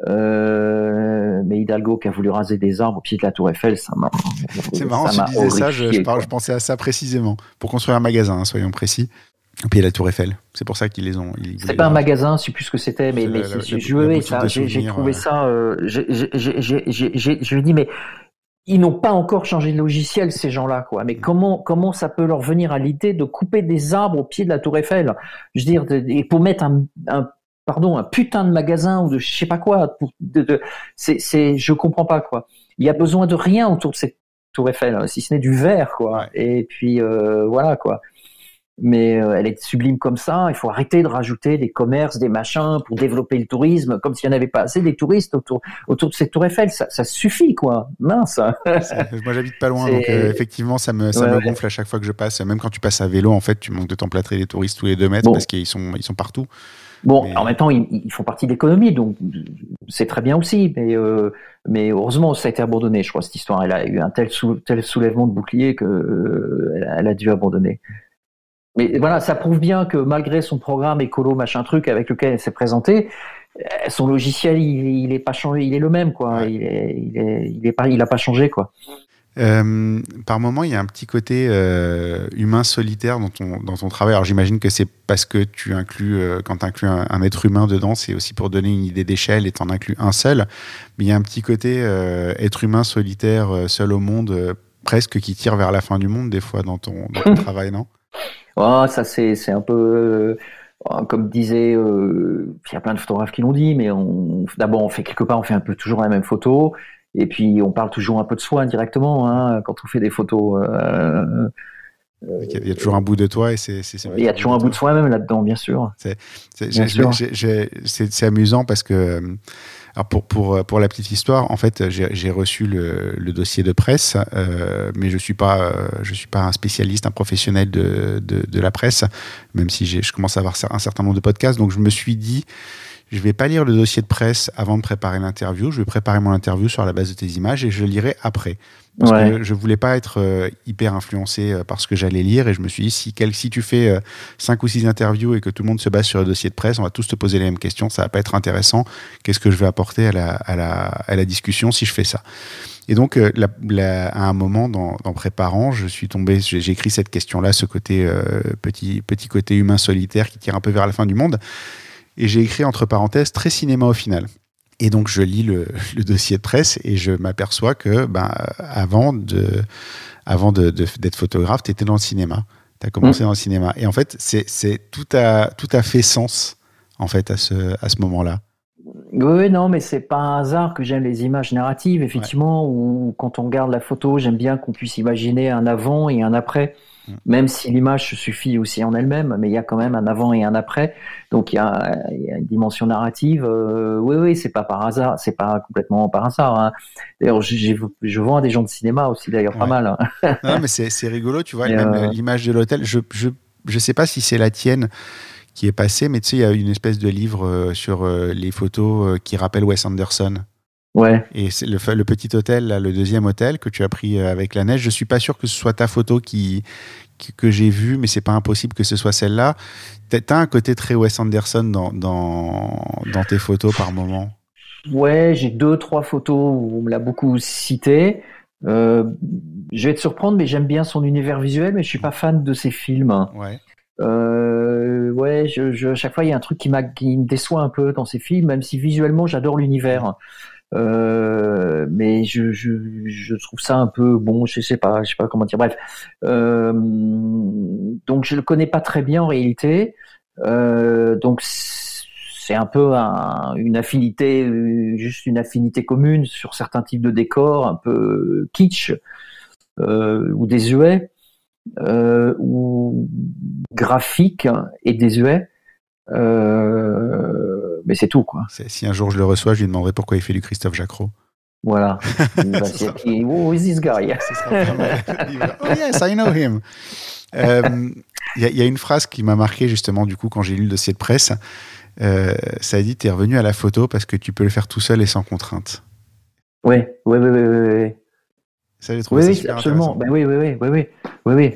Euh, mais Hidalgo qui a voulu raser des arbres au pied de la Tour Eiffel, ça m'a.
C'est marrant,
ça
tu disais ça, je pensais à ça précisément. Pour construire un magasin, hein, soyons précis. De la Tour Eiffel. C'est pour ça qu'ils les ont.
C'est pas un magasin, je sais plus ce que c'était, mais,
C'est
mais ça, j'ai trouvé
ouais.
ça. Euh, j'ai- j'ai- j'ai- je me dis, mais ils n'ont pas encore changé de logiciel ces gens-là, quoi. Mais comment comment ça peut leur venir à l'idée de couper des arbres au pied de la Tour Eiffel? Je veux dire, et pour mettre un, un pardon un putain de magasin ou de je sais pas quoi, pour, de, de, c'est c'est je comprends pas quoi. Il y a besoin de rien autour de cette Tour Eiffel, hein, si ce n'est du verre, quoi.
Ouais.
Et puis euh, voilà quoi. Mais euh, elle est sublime comme ça. Il faut arrêter de rajouter des commerces, des machins pour développer le tourisme, comme s'il n'y en avait pas assez des touristes autour, autour de cette tour Eiffel. Ça, ça suffit, quoi. Mince.
Moi, j'habite pas loin, (laughs) donc euh, effectivement, ça me, ça me gonfle à chaque fois que je passe. Même quand tu passes à vélo, en fait, tu manques de t'emplâtrer les touristes tous les deux mètres parce qu'ils sont, ils sont partout.
Bon, en même temps, ils, font partie de l'économie, donc c'est très bien aussi. Mais, euh, mais heureusement, ça a été abandonné. Je crois cette histoire, elle a eu un tel, tel soulèvement de bouclier que elle a dû abandonner. Mais voilà, ça prouve bien que malgré son programme écolo machin truc avec lequel elle s'est présentée, euh, son logiciel il, est pas changé, il est le même quoi. Il est, il est, il est pas, il a pas changé quoi.
Euh, par moment, il y a un petit côté euh, humain solitaire dans ton, dans ton travail. Alors j'imagine que c'est parce que tu inclus, quand tu inclus un, être humain dedans, c'est aussi pour donner une idée d'échelle et t'en inclus un seul. Mais il y a un petit côté être humain solitaire, seul au monde, presque qui tire vers la fin du monde des fois dans ton, dans ton (laughs) travail, non?
Oh, ça c'est c'est un peu euh, comme disait, euh, il y a plein de photographes qui l'ont dit, mais on, d'abord on fait quelque part, on fait un peu toujours la même photo, et puis on parle toujours un peu de soi indirectement hein, quand on fait des photos. Euh,
il y a toujours un bout de toi et c'est.
Il y a toujours un bout de soi même là-dedans, bien sûr.
C'est amusant parce que alors pour, pour, pour la petite histoire, en fait, j'ai reçu le, le, dossier de presse, euh, mais je suis pas je suis pas un spécialiste, un professionnel de, de, de la presse, même si je commence à avoir un certain nombre de podcasts. Donc je me suis dit, je vais pas lire le dossier de presse avant de préparer l'interview. Je vais préparer mon interview sur la base de tes images et je lirai après. Parce que je voulais pas être euh, hyper influencé euh, par ce que j'allais lire et je me suis dit si, quel, si tu fais euh, cinq ou six interviews et que tout le monde se base sur le dossier de presse, on va tous te poser les mêmes questions, ça va pas être intéressant. Qu'est-ce que je vais apporter à la, à la, à la discussion si je fais ça? Et donc, à un moment, dans, dans, préparant, je suis tombé, j'ai écrit cette question-là, ce côté petit, petit côté humain solitaire qui tire un peu vers la fin du monde. Et j'ai écrit entre parenthèses très cinéma au final. Et donc je lis (laughs) le, dossier de presse et je m'aperçois que ben, avant de avant d'être photographe, tu étais dans le cinéma. Tu as commencé mmh. dans le cinéma. Et en fait, c'est tout a, tout a fait sens en fait à ce, à ce moment-là.
Oui, non, mais c'est pas un hasard que j'aime les images narratives, effectivement, ou quand on regarde la photo, j'aime bien qu'on puisse imaginer un avant et un après. Mm. même si l'image suffit aussi en elle-même, mais il y a quand même un avant et un après. Donc il y a, une dimension narrative. Euh, oui, oui, c'est pas par hasard, c'est pas complètement par hasard. Hein. D'ailleurs, je vends à des gens de cinéma aussi, d'ailleurs, pas mal.
Hein. non, mais c'est rigolo, tu vois, (laughs) euh, l'image de l'hôtel. Je, je, je sais pas si c'est la tienne qui est passée, mais tu sais, il y a une espèce de livre euh, sur les photos qui rappelle Wes Anderson.
Ouais.
Et c'est le, le, petit hôtel, le deuxième hôtel que tu as pris euh, avec la neige. Je suis pas sûr que ce soit ta photo qui, que j'ai vue, mais c'est pas impossible que ce soit celle-là. Tu as un côté très Wes Anderson dans, dans, dans tes photos par moment?
Ouais, j'ai deux, trois photos où on me l'a beaucoup cité. Euh, je vais te surprendre, mais j'aime bien son univers visuel, mais je suis pas fan de ses films.
Ouais.
Euh, ouais, je, je, à chaque fois il y a un truc qui, me déçoit un peu dans ses films, même si visuellement j'adore l'univers. Euh, mais je, trouve ça un peu bon, je sais pas, je sais pas comment dire. Bref, euh, donc je le connais pas très bien en réalité. Euh, donc c'est un peu un, une affinité, juste une affinité commune sur certains types de décors, un peu kitsch euh, ou désuets euh, ou graphiques et désuets. Euh, mais c'est tout, quoi.
Si un jour je le reçois, je lui demanderai pourquoi il fait du Christophe Jacro.
Voilà. (laughs) Who is this guy? (laughs)
oh yes, I know him. Il euh, y, a une phrase qui m'a marqué justement du coup quand j'ai lu le dossier de presse. Euh, ça a dit tu es revenu à la photo parce que tu peux le faire tout seul et sans contrainte.
Oui, oui, oui, oui, oui.
Ça, j'ai trouvé
oui, oui, absolument. Ben oui, oui, oui, oui, oui, oui, oui.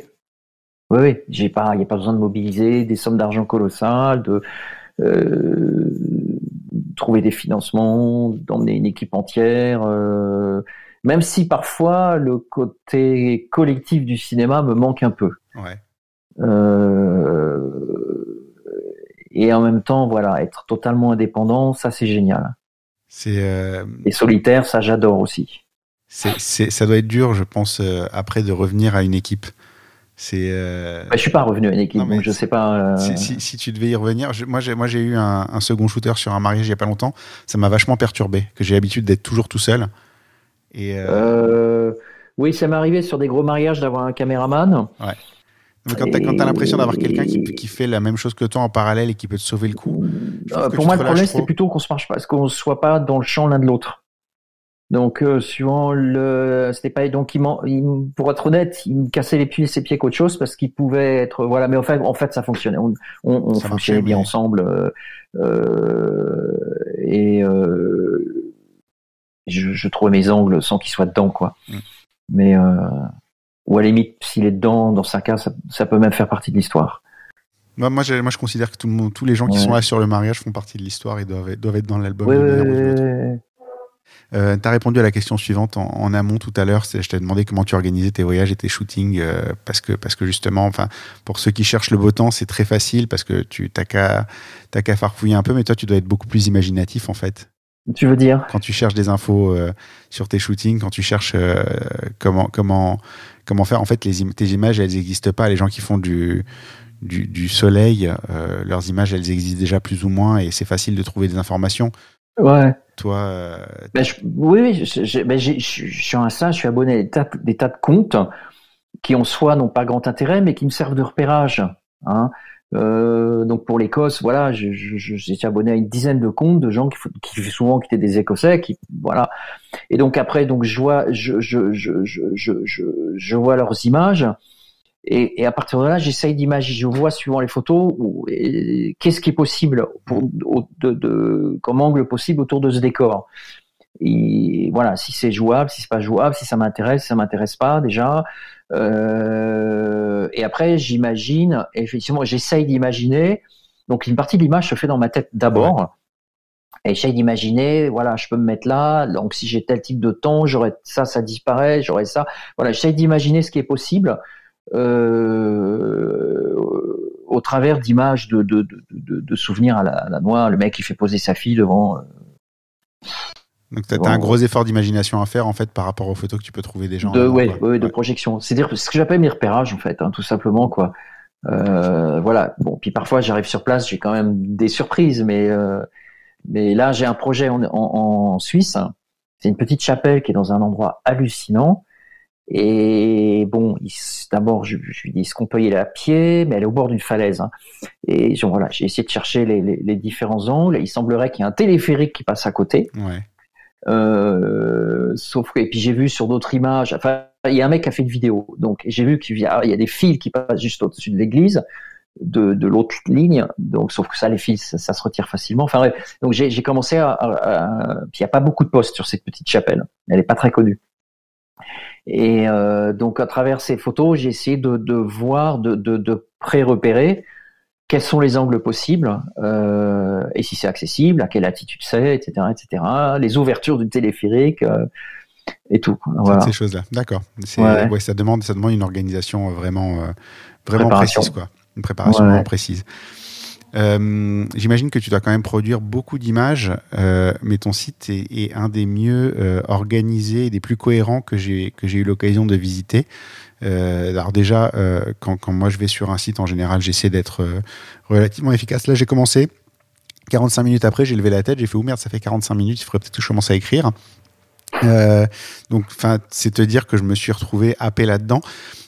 Oui, oui. J'ai pas, il n'y a pas besoin de mobiliser des sommes d'argent colossales, de euh, trouver des financements, d'emmener une équipe entière. Euh, même si parfois le côté collectif du cinéma me manque un peu.
Ouais.
Euh, et en même temps, voilà, être totalement indépendant, ça c'est génial.
C'est euh...
et solitaire, ça j'adore aussi.
C'est, ça doit être dur, je pense, euh, après de revenir à une équipe. C'est.
Euh... Bah, je suis pas revenu à une équipe, donc je sais pas.
Euh, si, si, tu devais y revenir, moi j'ai moi j'ai eu un, un, second shooter sur un mariage il y a pas longtemps. Ça m'a vachement perturbé, que j'ai l'habitude d'être toujours tout seul.
Et euh... oui, ça m'est arrivé sur des gros mariages d'avoir un caméraman.
Ouais. quand tu as, l'impression d'avoir quelqu'un qui, qui, fait la même chose que toi en parallèle et qui peut te sauver le coup.
pour moi, le problème, c'est plutôt qu'on se marche pas, qu'on soit pas dans le champ l'un de l'autre. Donc, euh, suivant le, c'était pas donc il, il, pour être honnête, il me cassait les pieds, ses pieds qu'autre chose parce qu'il pouvait être voilà. Mais en fait, en fait, ça fonctionnait. On, on, fonctionnait bien ensemble euh, euh, et euh, je, je, trouvais mes angles sans qu'il soit dedans quoi. Mm. Mais ou à la limite, s'il est dedans, dans sa cas, ça, ça peut même faire partie de l'histoire.
Moi, moi, moi, je considère que tout le monde, tous les gens qui sont là sur le mariage font partie de l'histoire et doivent, doivent être dans l'album.
Ouais,
euh, tu as répondu à la question suivante en, amont tout à l'heure. Je t'ai demandé comment tu organisais tes voyages et tes shootings euh, parce, que, parce que justement, enfin, pour ceux qui cherchent le beau temps, c'est très facile parce que tu n'as qu'à farfouiller un peu, mais toi, tu dois être beaucoup plus imaginatif en fait.
Tu veux dire?
Quand tu cherches des infos euh, sur tes shootings, quand tu cherches euh, comment, comment, comment faire, en fait, les tes images, elles n'existent pas. Les gens qui font du, du, du soleil, leurs images, elles existent déjà plus ou moins et c'est facile de trouver des informations.
Ouais.
Toi. Euh,
ben, oui, oui, je, ben, je, suis un ça, je suis abonné à des tas, des tas de comptes qui en soi n'ont pas grand intérêt, mais qui me servent de repérage. Hein. Euh, donc pour l'Écosse, voilà, j'étais abonné à une dizaine de comptes de gens qui, qui souvent qui étaient des Écossais, qui voilà. Et donc après, donc je vois, je, je, je, je, je, je vois leurs images et, et, à partir de là, j'essaye d'imaginer, je vois suivant les photos, qu'est-ce qui est possible pour, de, de, comme angle possible autour de ce décor. Et voilà, si c'est jouable, si c'est pas jouable, si ça m'intéresse, si ça m'intéresse pas déjà. Euh, et après, j'imagine, effectivement, j'essaye d'imaginer. Donc une partie de l'image se fait dans ma tête d'abord. Et j'essaye d'imaginer, voilà, je peux me mettre là. Donc si j'ai tel type de temps, j'aurais ça, ça disparaît, j'aurais ça. Voilà, j'essaye d'imaginer ce qui est possible euh, au travers d'images de, de, de, de, souvenirs à la, à la, noix, le mec qui fait poser sa fille devant. Euh,
donc tu as, un gros effort d'imagination à faire en fait par rapport aux photos que tu peux trouver des gens.
De, ouais, ouais, de projection. C'est-à-dire ce que j'appelle mes repérages en fait, hein, tout simplement quoi. Euh, voilà. Bon, puis parfois j'arrive sur place, j'ai quand même des surprises, mais mais là j'ai un projet en, en, en Suisse. C'est une petite chapelle qui est dans un endroit hallucinant. Et bon, d'abord, je, je, lui dis, est-ce qu'on peut y aller à pied? Mais elle est au bord d'une falaise. Hein. Et voilà, j'ai essayé de chercher les, les, les différents angles. il semblerait qu'il y ait un téléphérique qui passe à côté.
Ouais.
Euh, sauf que, et puis j'ai vu sur d'autres images, enfin, il y a un mec qui a fait une vidéo. Donc, j'ai vu qu'il y, a, il y a des fils qui passent juste au-dessus de l'église, de, de l'autre ligne. Donc, sauf que ça, les fils, ça, se retire facilement. Enfin. Donc, j'ai commencé à, à, puis il n'y a pas beaucoup de postes sur cette petite chapelle. Elle est pas très connue. Et euh, donc à travers ces photos, j'ai essayé de, de voir, de, de, de pré-repérer quels sont les angles possibles euh, et si c'est accessible, à quelle altitude c'est, etc., etc. Les ouvertures du téléphérique euh, et tout. Voilà.
Toutes ces choses-là, d'accord. Ouais. ouais. ça demande, ça demande une organisation vraiment, vraiment précise, quoi. Une préparation vraiment précise. Euh, J'imagine que tu dois quand même produire beaucoup d'images, euh, mais ton site est, un des mieux euh, organisés des plus cohérents que j'ai eu l'occasion de visiter. Alors déjà, quand, quand, moi je vais sur un site, en général, j'essaie d'être relativement efficace. Là, j'ai commencé. 45 minutes après, j'ai levé la tête, j'ai fait, oh merde, ça fait 45 minutes, il faudrait peut-être que je commence à écrire. Euh, donc, enfin, c'est te dire que je me suis retrouvé happé là-dedans.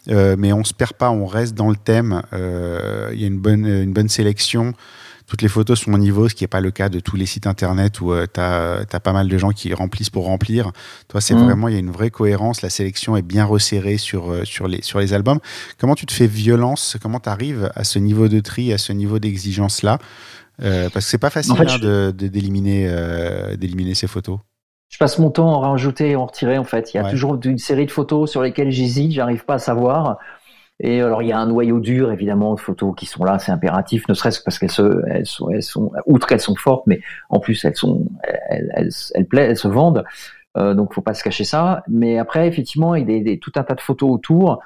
Euh, mais on se perd pas, on reste dans le thème. Euh, il y a une bonne, une bonne sélection. Toutes les photos sont au niveau, ce qui n'est pas le cas de tous les sites internet où tu as, pas mal de gens qui remplissent pour remplir. Toi, c'est mmh. vraiment, il y a une vraie cohérence. La sélection est bien resserrée sur, sur, les, sur les albums. Comment tu te fais violence? Comment tu arrives à ce niveau de tri, à ce niveau d'exigence-là? Parce que c'est pas facile en fait, hein, d'éliminer d'éliminer ces photos
je passe mon temps à en rajouter et en retirer en fait. Il y a toujours une série de photos sur lesquelles j'hésite, j'arrive pas à savoir. Et alors il y a un noyau dur évidemment de photos qui sont là, c'est impératif, ne serait-ce que parce qu'elles se, elles sont, elles sont, outre qu'elles sont fortes, mais en plus elles sont, elles, elles, elles, plaisent, elles se vendent. Euh, donc faut pas se cacher ça. Mais après effectivement il y a des, des, tout un tas de photos autour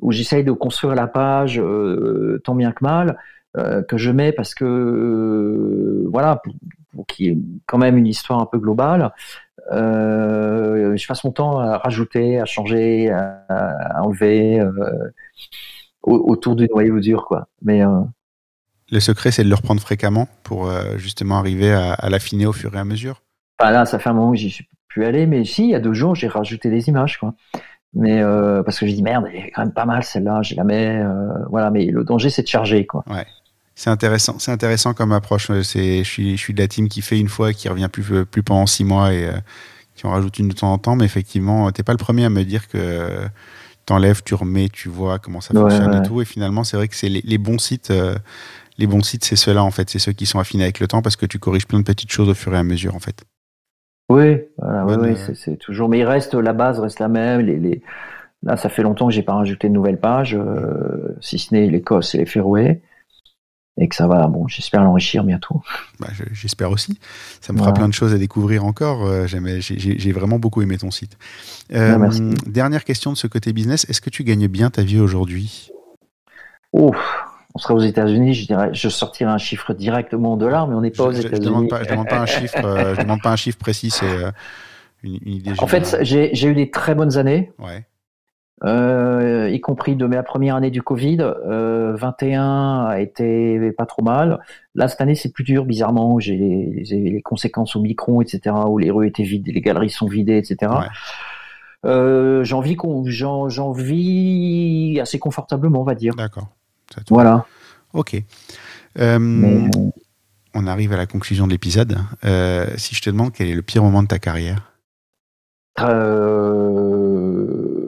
où j'essaye de construire la page euh, tant bien que mal euh, que je mets parce que euh, voilà pour, pour qu'il y ait quand même une histoire un peu globale euh, je passe mon temps à rajouter, à changer, à, à enlever euh, autour du noyau dur, quoi. Mais euh,
le secret, c'est de le reprendre fréquemment pour euh, justement arriver à, à l'affiner au fur et à mesure.
Enfin là, ça fait un moment que j'y suis plus allé, mais si, il y a deux jours, j'ai rajouté des images, quoi. Mais parce que j'ai dit merde, elle est quand même pas mal celle-là, je la mets. voilà, mais le danger c'est de charger quoi.
Ouais. C'est intéressant, c'est intéressant comme approche. C'est, je suis, je suis de la team qui fait une fois, qui revient plus, plus pendant six mois et qui en rajoute une de temps en temps. Mais effectivement, t'es pas le premier à me dire que t'enlèves, tu remets, tu vois comment ça fonctionne et tout. Et finalement, c'est vrai que c'est les, bons sites. les bons sites, c'est ceux-là en fait, c'est ceux qui sont affinés avec le temps parce que tu corriges plein de petites choses au fur et à mesure en fait.
Oui, voilà, oui, c'est toujours. Mais il reste la base reste la même. Les, les... Là, ça fait longtemps que j'ai pas rajouté de nouvelles pages, euh, si ce n'est l'Écosse et les Féroé, et que ça va. Bon, j'espère l'enrichir bientôt.
Bah, j'espère aussi. Ça me fera plein de choses à découvrir encore. Euh, j'ai vraiment beaucoup aimé ton site. Euh, dernière question de ce côté business. Est-ce que tu gagnes bien ta vie aujourd'hui?
Ouf on serait aux États-Unis, je dirais, je sortirais un chiffre directement en dollars, mais on n'est pas aux États-Unis. Je
demande pas, demande pas un chiffre, euh, je demande pas un chiffre précis, c'est euh, une, idée.
En fait, j'ai eu des très bonnes années. Ouais. Euh, y compris de ma première année du Covid. 21 a été pas trop mal. Là, cette année, c'est plus dur, bizarrement. J'ai les, conséquences au micron, etc., où les rues étaient vides, les galeries sont vidées, etc. Ouais. j'en vis, j'en vis assez confortablement, on va dire.
D'accord.
Voilà.
Ok. Euh, on arrive à la conclusion de l'épisode. Euh, si je te demande quel est le pire moment de ta carrière?
Euh,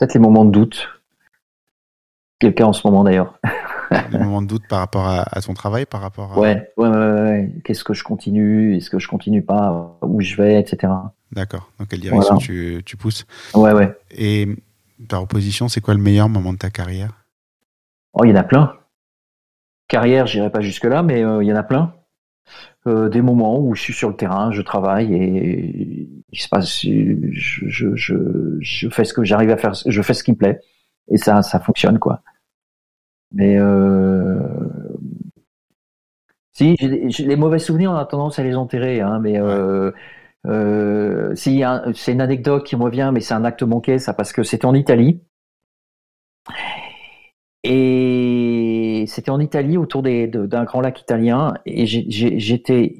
Peut-être les moments de doute. Quelqu'un en ce moment d'ailleurs.
les moments de doute par rapport à, ton travail, par rapport à...
Ouais, ouais, ouais, Qu'est-ce que je continue? Est-ce que je continue pas? Où je vais, etc.
D'accord. Dans quelle direction tu, tu, pousses?
Ouais, ouais.
Et par opposition, c'est quoi le meilleur moment de ta carrière?
Oh, il y en a plein. Carrière, j'irai pas jusque-là, mais euh, il y en a plein. Euh, des moments où je suis sur le terrain, je travaille et il se passe, je, fais ce que j'arrive à faire, je fais ce qui me plaît et ça, ça fonctionne quoi. Mais euh, si les mauvais souvenirs, on a tendance à les enterrer, hein, mais si c'est une anecdote qui me revient, mais c'est un acte manqué, ça parce que c'était en Italie et c'était en Italie, autour d'un grand lac italien. Et j'étais,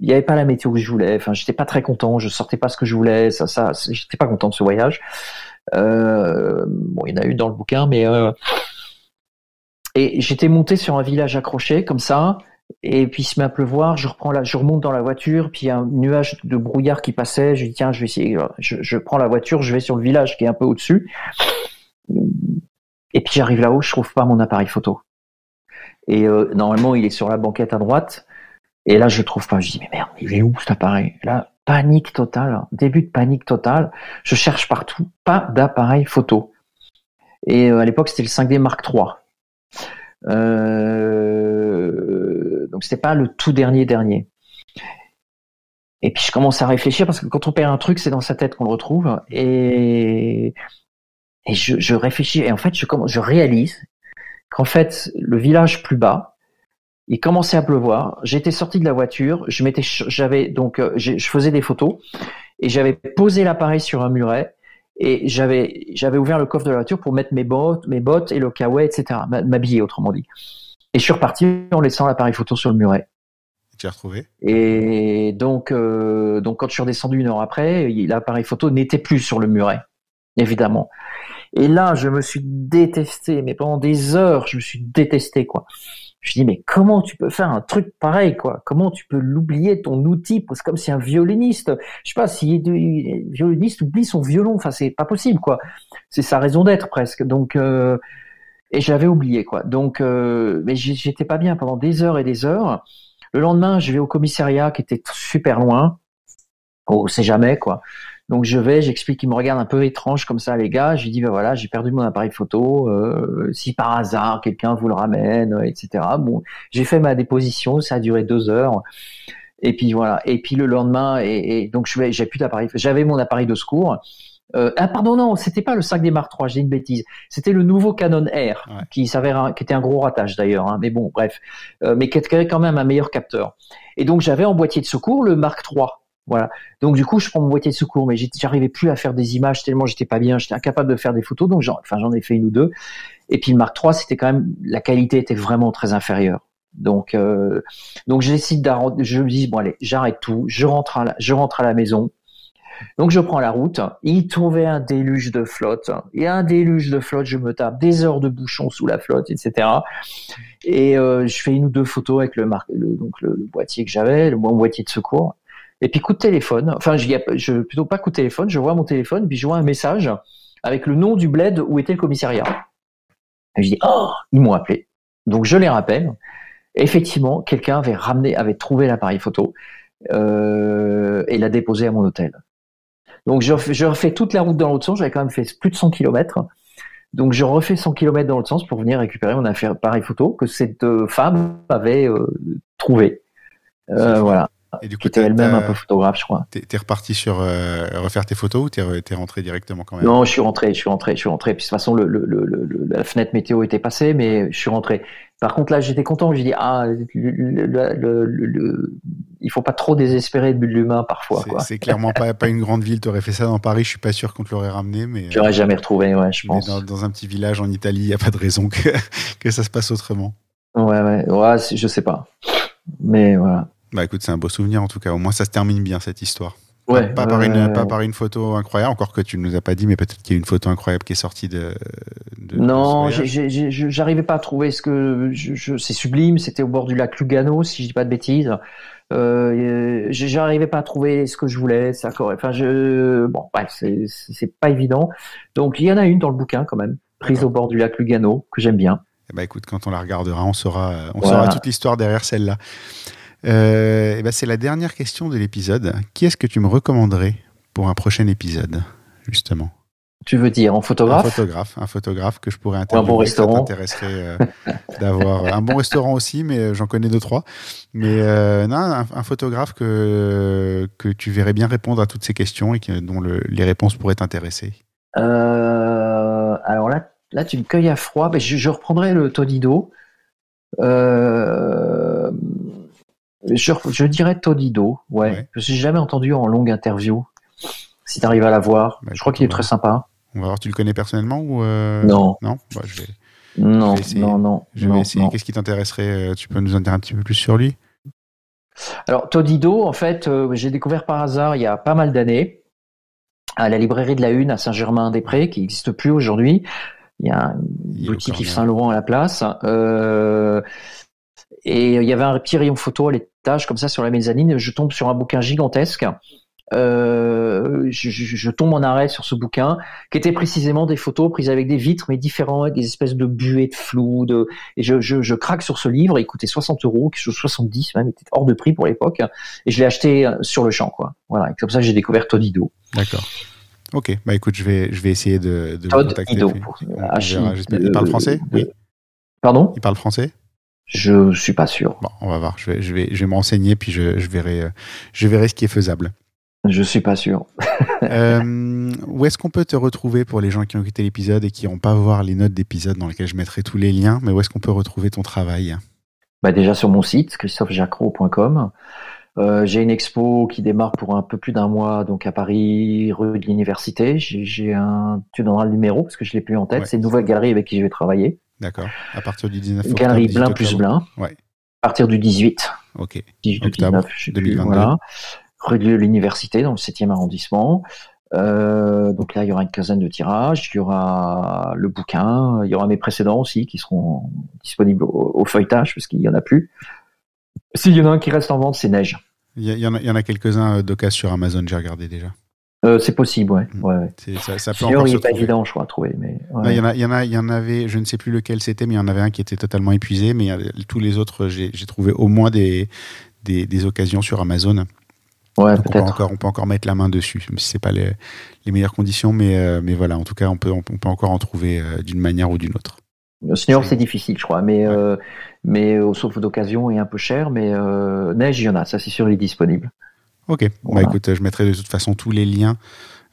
il n'y avait pas la météo que je voulais. Enfin, j'étais pas très content. Je sortais pas ce que je voulais. Ça, ça, j'étais pas content de ce voyage. Euh, bon, il y en a eu dans le bouquin, mais euh, et j'étais monté sur un village accroché comme ça. Et puis il se met à pleuvoir. Je reprends la, je remonte dans la voiture. Puis il y a un nuage de brouillard qui passait. Je dis tiens, je vais essayer. Je, je prends la voiture. Je vais sur le village qui est un peu au-dessus et puis j'arrive là-haut, je trouve pas mon appareil photo. Et euh, normalement, il est sur la banquette à droite. Et là, je trouve pas. Je dis mais merde, il est où cet appareil? Là, panique totale, début de panique totale. Je cherche partout, pas d'appareil photo. Et euh, à l'époque, c'était le 5D Mark III. Euh, donc c'était pas le tout dernier dernier. Et puis je commence à réfléchir parce que quand on perd un truc, c'est dans sa tête qu'on le retrouve. Et et je, je, réfléchis et en fait, je, je réalise qu'en fait, le village plus bas, il commençait à pleuvoir. J'étais sorti de la voiture, je m'étais, j'avais donc, euh, je faisais des photos et j'avais posé l'appareil sur un muret et j'avais, j'avais ouvert le coffre de la voiture pour mettre mes bottes, mes bottes et le kawaii, etc. M'habiller, autrement dit. Et je suis reparti en laissant l'appareil photo sur le muret.
Tu as retrouvé?
Et donc, euh, donc quand je suis redescendu une heure après, l'appareil photo n'était plus sur le muret, évidemment. Et là, je me suis détesté, mais pendant des heures, je me suis détesté, quoi. Je dis, mais comment tu peux faire un truc pareil, quoi? Comment tu peux l'oublier, ton outil? C'est comme si un violoniste, je sais pas, si un violoniste oublie son violon, enfin, c'est pas possible, quoi. C'est sa raison d'être, presque. Donc, euh, et j'avais oublié, quoi. Donc, euh, mais j'étais pas bien pendant des heures et des heures. Le lendemain, je vais au commissariat qui était super loin. Oh, sait jamais, quoi. Donc je vais, j'explique, il me regarde un peu étrange comme ça, les gars. Je lui dis, ben voilà, j'ai perdu mon appareil photo. Euh, si par hasard quelqu'un vous le ramène, euh, etc. Bon, j'ai fait ma déposition, ça a duré deux heures. Et puis voilà. Et puis le lendemain, et, donc je j'ai plus d'appareil. J'avais mon appareil de secours. Euh, ah pardon non, c'était pas le 5D Mark III, j'ai une bêtise. C'était le nouveau Canon R qui s'avère qui était un gros ratage d'ailleurs. Hein, mais bon, bref, euh, mais qui avait quand même un meilleur capteur. Et donc j'avais en boîtier de secours le Mark III. Voilà. Donc du coup, je prends mon boîtier de secours, mais j'arrivais plus à faire des images tellement j'étais pas bien, j'étais incapable de faire des photos. Donc j'en, enfin, j'en ai fait une ou deux. Et puis le Mark III, c'était quand même la qualité était vraiment très inférieure. Donc euh, donc je décide je me dis bon allez, j'arrête tout, je rentre à la, je rentre à la maison. Donc je prends la route, il trouvait un déluge de flotte, a un déluge de flotte, je me tape des heures de bouchon sous la flotte, etc. Et euh, je fais une ou deux photos avec le, le donc le, boîtier que j'avais, le mon boîtier de secours. Et puis coup de téléphone, enfin je, je plutôt pas coup de téléphone, je vois mon téléphone, puis je vois un message avec le nom du bled où était le commissariat. Et je dis oh ils m'ont appelé. Donc je les rappelle. Effectivement, quelqu'un avait ramené, avait trouvé l'appareil photo euh, et l'a déposé à mon hôtel. Donc je, je refais toute la route dans l'autre sens. J'avais quand même fait plus de 100 km. Donc je refais 100 km dans l'autre sens pour venir récupérer mon appareil photo que cette euh, femme avait euh, trouvé. Euh, voilà. Et du coup, était elle-même un peu photographe, je crois.
T'es reparti sur euh, refaire tes photos ou t'es rentré directement quand même?
Non, je suis rentré, je suis rentré, je suis rentré. Puis de toute façon, le, le, le, la fenêtre météo était passée, mais je suis rentré. Par contre, là, j'étais content. J'ai dit ah, le, il faut pas trop désespérer de l'humain parfois.
C'est clairement pas, pas une grande ville. T'aurais fait ça dans Paris, je suis pas sûr qu'on te l'aurait ramené, mais.
J'aurais jamais retrouvé, ouais, je pense.
Dans, dans, un petit village en Italie, il y a pas de raison que (laughs) que ça se passe autrement.
Ouais, ouais, ouais, je sais pas, mais voilà.
Bah écoute, c'est un beau souvenir en tout cas. Au moins, ça se termine bien cette histoire. Ouais, pas, par une, pas par une photo incroyable, encore que tu ne nous as pas dit, mais peut-être qu'il y a une photo incroyable qui est sortie de.
non, j'arrivais pas à trouver ce que. Je, c'est sublime, c'était au bord du lac Lugano, si je dis pas de bêtises. Euh, j'arrivais pas à trouver ce que je voulais, ça Enfin, je. Bon, bref, c'est pas évident. Donc, il y en a une dans le bouquin quand même, prise au bord du lac Lugano, que j'aime bien.
Eh ben, écoute, quand on la regardera, on saura, on saura toute l'histoire derrière celle-là. Euh, eh ben c'est la dernière question de l'épisode. Qui est-ce que tu me recommanderais pour un prochain épisode, justement?
Tu veux dire en photographe?
Un photographe, un photographe que je pourrais interviewer.
Un bon restaurant.
Euh, d'avoir un bon restaurant aussi, mais euh, j'en connais deux trois. Mais non, un, photographe que que tu verrais bien répondre à toutes ces questions et dont les réponses pourraient t'intéresser.
alors là, là, tu me cueilles à froid. Mais je, je reprendrai le Todido. Euh, je, je dirais Todido, ouais. ouais. Je n'ai jamais entendu en longue interview. Si tu arrives à la voir, bah, je crois qu'il est très sympa.
On va voir, tu le connais personnellement ou euh,
Non.
Non, bah, je vais.
Non, non, non.
Je vais essayer. Qu'est-ce qui t'intéresserait euh, Tu peux nous en dire un petit peu plus sur lui?
Alors, Todido, en fait, euh, j'ai découvert par hasard il y a pas mal d'années à la librairie de la Une à Saint-Germain-des-Prés, qui n'existe plus aujourd'hui. Il y a une boutique Yves Saint-Laurent à la place. Euh, et il y avait un petit rayon photo à l'étage, comme ça, sur la mezzanine. Je tombe sur un bouquin gigantesque. Euh, je, je, tombe en arrêt sur ce bouquin, qui était précisément des photos prises avec des vitres, mais différentes, avec des espèces de buées de flou. De... Et je, je, craque sur ce livre. Il coûtait 60 euros, quelque chose 70 même, il était hors de prix pour l'époque. Et je l'ai acheté euh, sur le champ, quoi. Voilà. Et comme ça, j'ai découvert Todido.
D'accord. Ok. Bah écoute, je vais, je vais essayer de, de
Todd contacter. Ido, pour,
il parle français? Oui.
Pardon?
Il parle français?
Je suis pas sûr.
Bon, on va voir. Je vais, je vais, je vais me renseigner puis je, je, verrai, je verrai ce qui est faisable.
Je suis pas sûr. (laughs)
euh, où est-ce qu'on peut te retrouver pour les gens qui ont écouté l'épisode et qui n'ont pas voir les notes d'épisode dans lesquelles je mettrai tous les liens Mais où est-ce qu'on peut retrouver ton travail?
Bah Déjà sur mon site, christophejacro.com. Euh, j'ai une expo qui démarre pour un peu plus d'un mois, donc à Paris, rue de l'Université. J'ai un, tu donneras le numéro parce que je l'ai plus en tête. C'est une nouvelle galerie avec qui je vais travailler.
D'accord. À partir du 19 octobre.
Galerie Blin plus Blin.
Ouais.
À partir du 18.
Ok.
18 octobre 19, je 2022. Plus, voilà. Rue de l'Université, dans le 7e arrondissement. Euh, donc là, il y aura une quinzaine de tirages, il y aura le bouquin, il y aura mes précédents aussi qui seront disponibles au, au feuilletage parce qu'il y en a plus. S'il y en a un qui reste en vente, c'est Neige.
Il y, en a, y en a quelques-uns d'occasion sur Amazon, j'ai regardé déjà.
Euh, c'est possible, ouais. Mm. ouais, ouais.
Ça, ça peut
Sinon, il n'est pas évident, je crois, à trouver. Mais,
ouais. il, y en a, il, y en a, il y en avait, je ne sais plus lequel c'était, mais il y en avait un qui était totalement épuisé. Mais tous les autres, j'ai trouvé au moins des, des, des, occasions sur Amazon.
Ouais,
on, peut encore, on peut encore mettre la main dessus. Ce n'est pas les, les, meilleures conditions, mais, euh, mais voilà, en tout cas, on peut, on peut encore en trouver euh, d'une manière ou d'une autre.
Senior, c'est difficile, je crois, mais, euh, mais au sauf d'occasion et un peu cher, mais euh, Neige, il y en a, ça c'est sûr, il est disponible.
Ok, voilà. bah écoute, je mettrai de toute façon tous les liens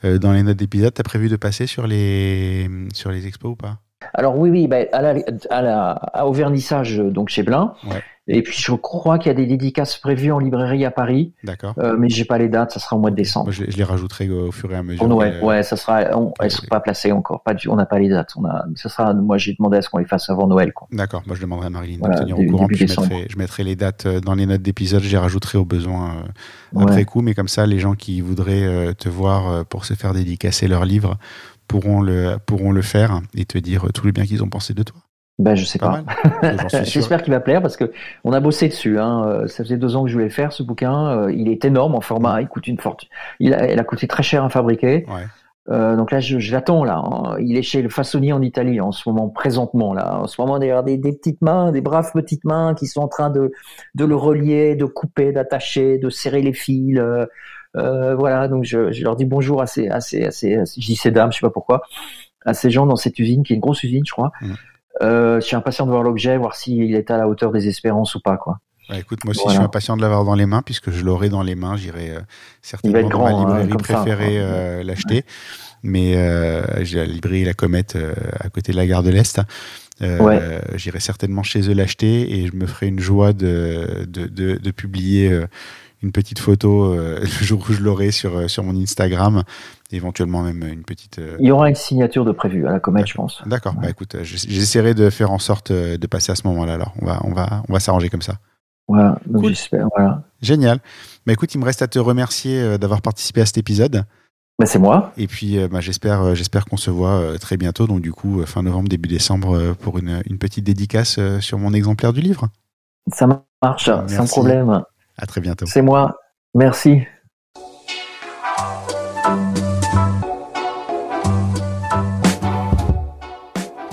euh, dans les notes d'épisode. T'as prévu de passer sur les, sur les expos ou pas?
Alors oui, oui, bah, à la, à la, au vernissage donc chez Blin.
Ouais.
Et puis je crois qu'il y a des dédicaces prévues en librairie à Paris,
D'accord.
euh, mais j'ai pas les dates. Ça sera au mois de décembre.
Moi, je, les- je les rajouterai au, fur et à mesure. Euh,
ouais, ça sera. On, elles sont pas placées encore. Pas du, on n'a pas les dates. On a. Ça sera. Moi, j'ai demandé à ce qu'on les fasse avant Noël.
D'accord, moi je demanderai à Marilyn
Voilà,
de me tenir au courant, puis je mettrai, je mettrai les dates euh, dans les notes d'épisode, je les rajouterai au besoin euh,
Ouais.
après coup, mais comme ça, les gens qui voudraient euh, te voir euh, pour se faire dédicacer leur livre pourront le, pourront le faire et te dire tout le bien qu'ils ont pensé de toi.
Ben, je sais
Pas. (laughs)
J'espère qu'il va plaire parce que on a bossé dessus. Hein. Euh, Ça faisait deux ans que je voulais le faire ce bouquin. Euh, Il est énorme en format. Il coûte une fortune. Il a, il a coûté très cher à fabriquer.
Ouais.
Euh, donc là, je, je l'attends là. hein. Il est chez le façonnier en Italie en ce moment, présentement là. En ce moment, a des, des petites mains, des braves petites mains qui sont en train de de le relier, de couper, d'attacher, de serrer les fils. euh, voilà. Donc je, je leur dis bonjour à ces, à ces, à ces, à ces- je dis ces dames, je sais pas pourquoi, à ces gens dans cette usine qui est une grosse usine, je crois.
Mm.
Euh, je suis impatient de voir l'objet, voir s'il est à la hauteur des espérances ou pas, quoi.
Ouais, écoute, moi aussi
Voilà.
je suis impatient de l'avoir dans les mains, puisque je l'aurai dans les mains, j'irai euh, certainement dans
grand,
ma
hein,
librairie préférée euh, l'acheter. Mais euh, j'ai la librairie La Comète euh, à côté de la gare de l'Est. Euh,
Ouais.
J'irai certainement chez eux l'acheter et je me ferai une joie de, de, de, de publier euh, une petite photo euh, (laughs) le jour où je l'aurai sur, euh, sur mon Instagram, éventuellement même une petite. euh,
Il y aura une signature de prévu à la comète, je pense.
D'accord, bah écoute, euh, j'ess- j'essaierai de faire en sorte de passer à ce moment-là. Alors, on va, on va, on va s'arranger comme ça.
Voilà. Donc
Cool.
j'espère. Voilà.
Génial. Bah écoute, il me reste à te remercier d'avoir participé à cet épisode.
Ben, c'est moi.
Et puis, bah, j'espère, j'espère qu'on se voit très bientôt. Donc, du coup, fin novembre, début décembre, pour une, une petite dédicace sur mon exemplaire du livre.
Ça marche, sans
Merci.
problème.
À très bientôt.
C'est moi. Merci.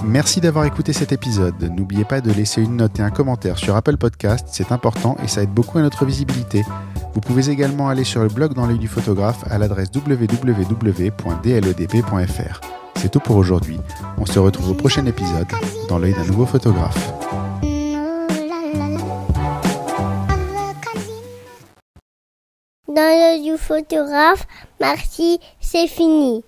Merci d'avoir écouté cet épisode. N'oubliez pas de laisser une note et un commentaire sur Apple Podcast, c'est important et ça aide beaucoup à notre visibilité. Vous pouvez également aller sur le blog dans l'œil du photographe à l'adresse www.dledp.fr. C'est tout pour aujourd'hui. On se retrouve au prochain épisode dans l'œil d'un nouveau photographe.
Dans le du photographe, merci, c'est fini.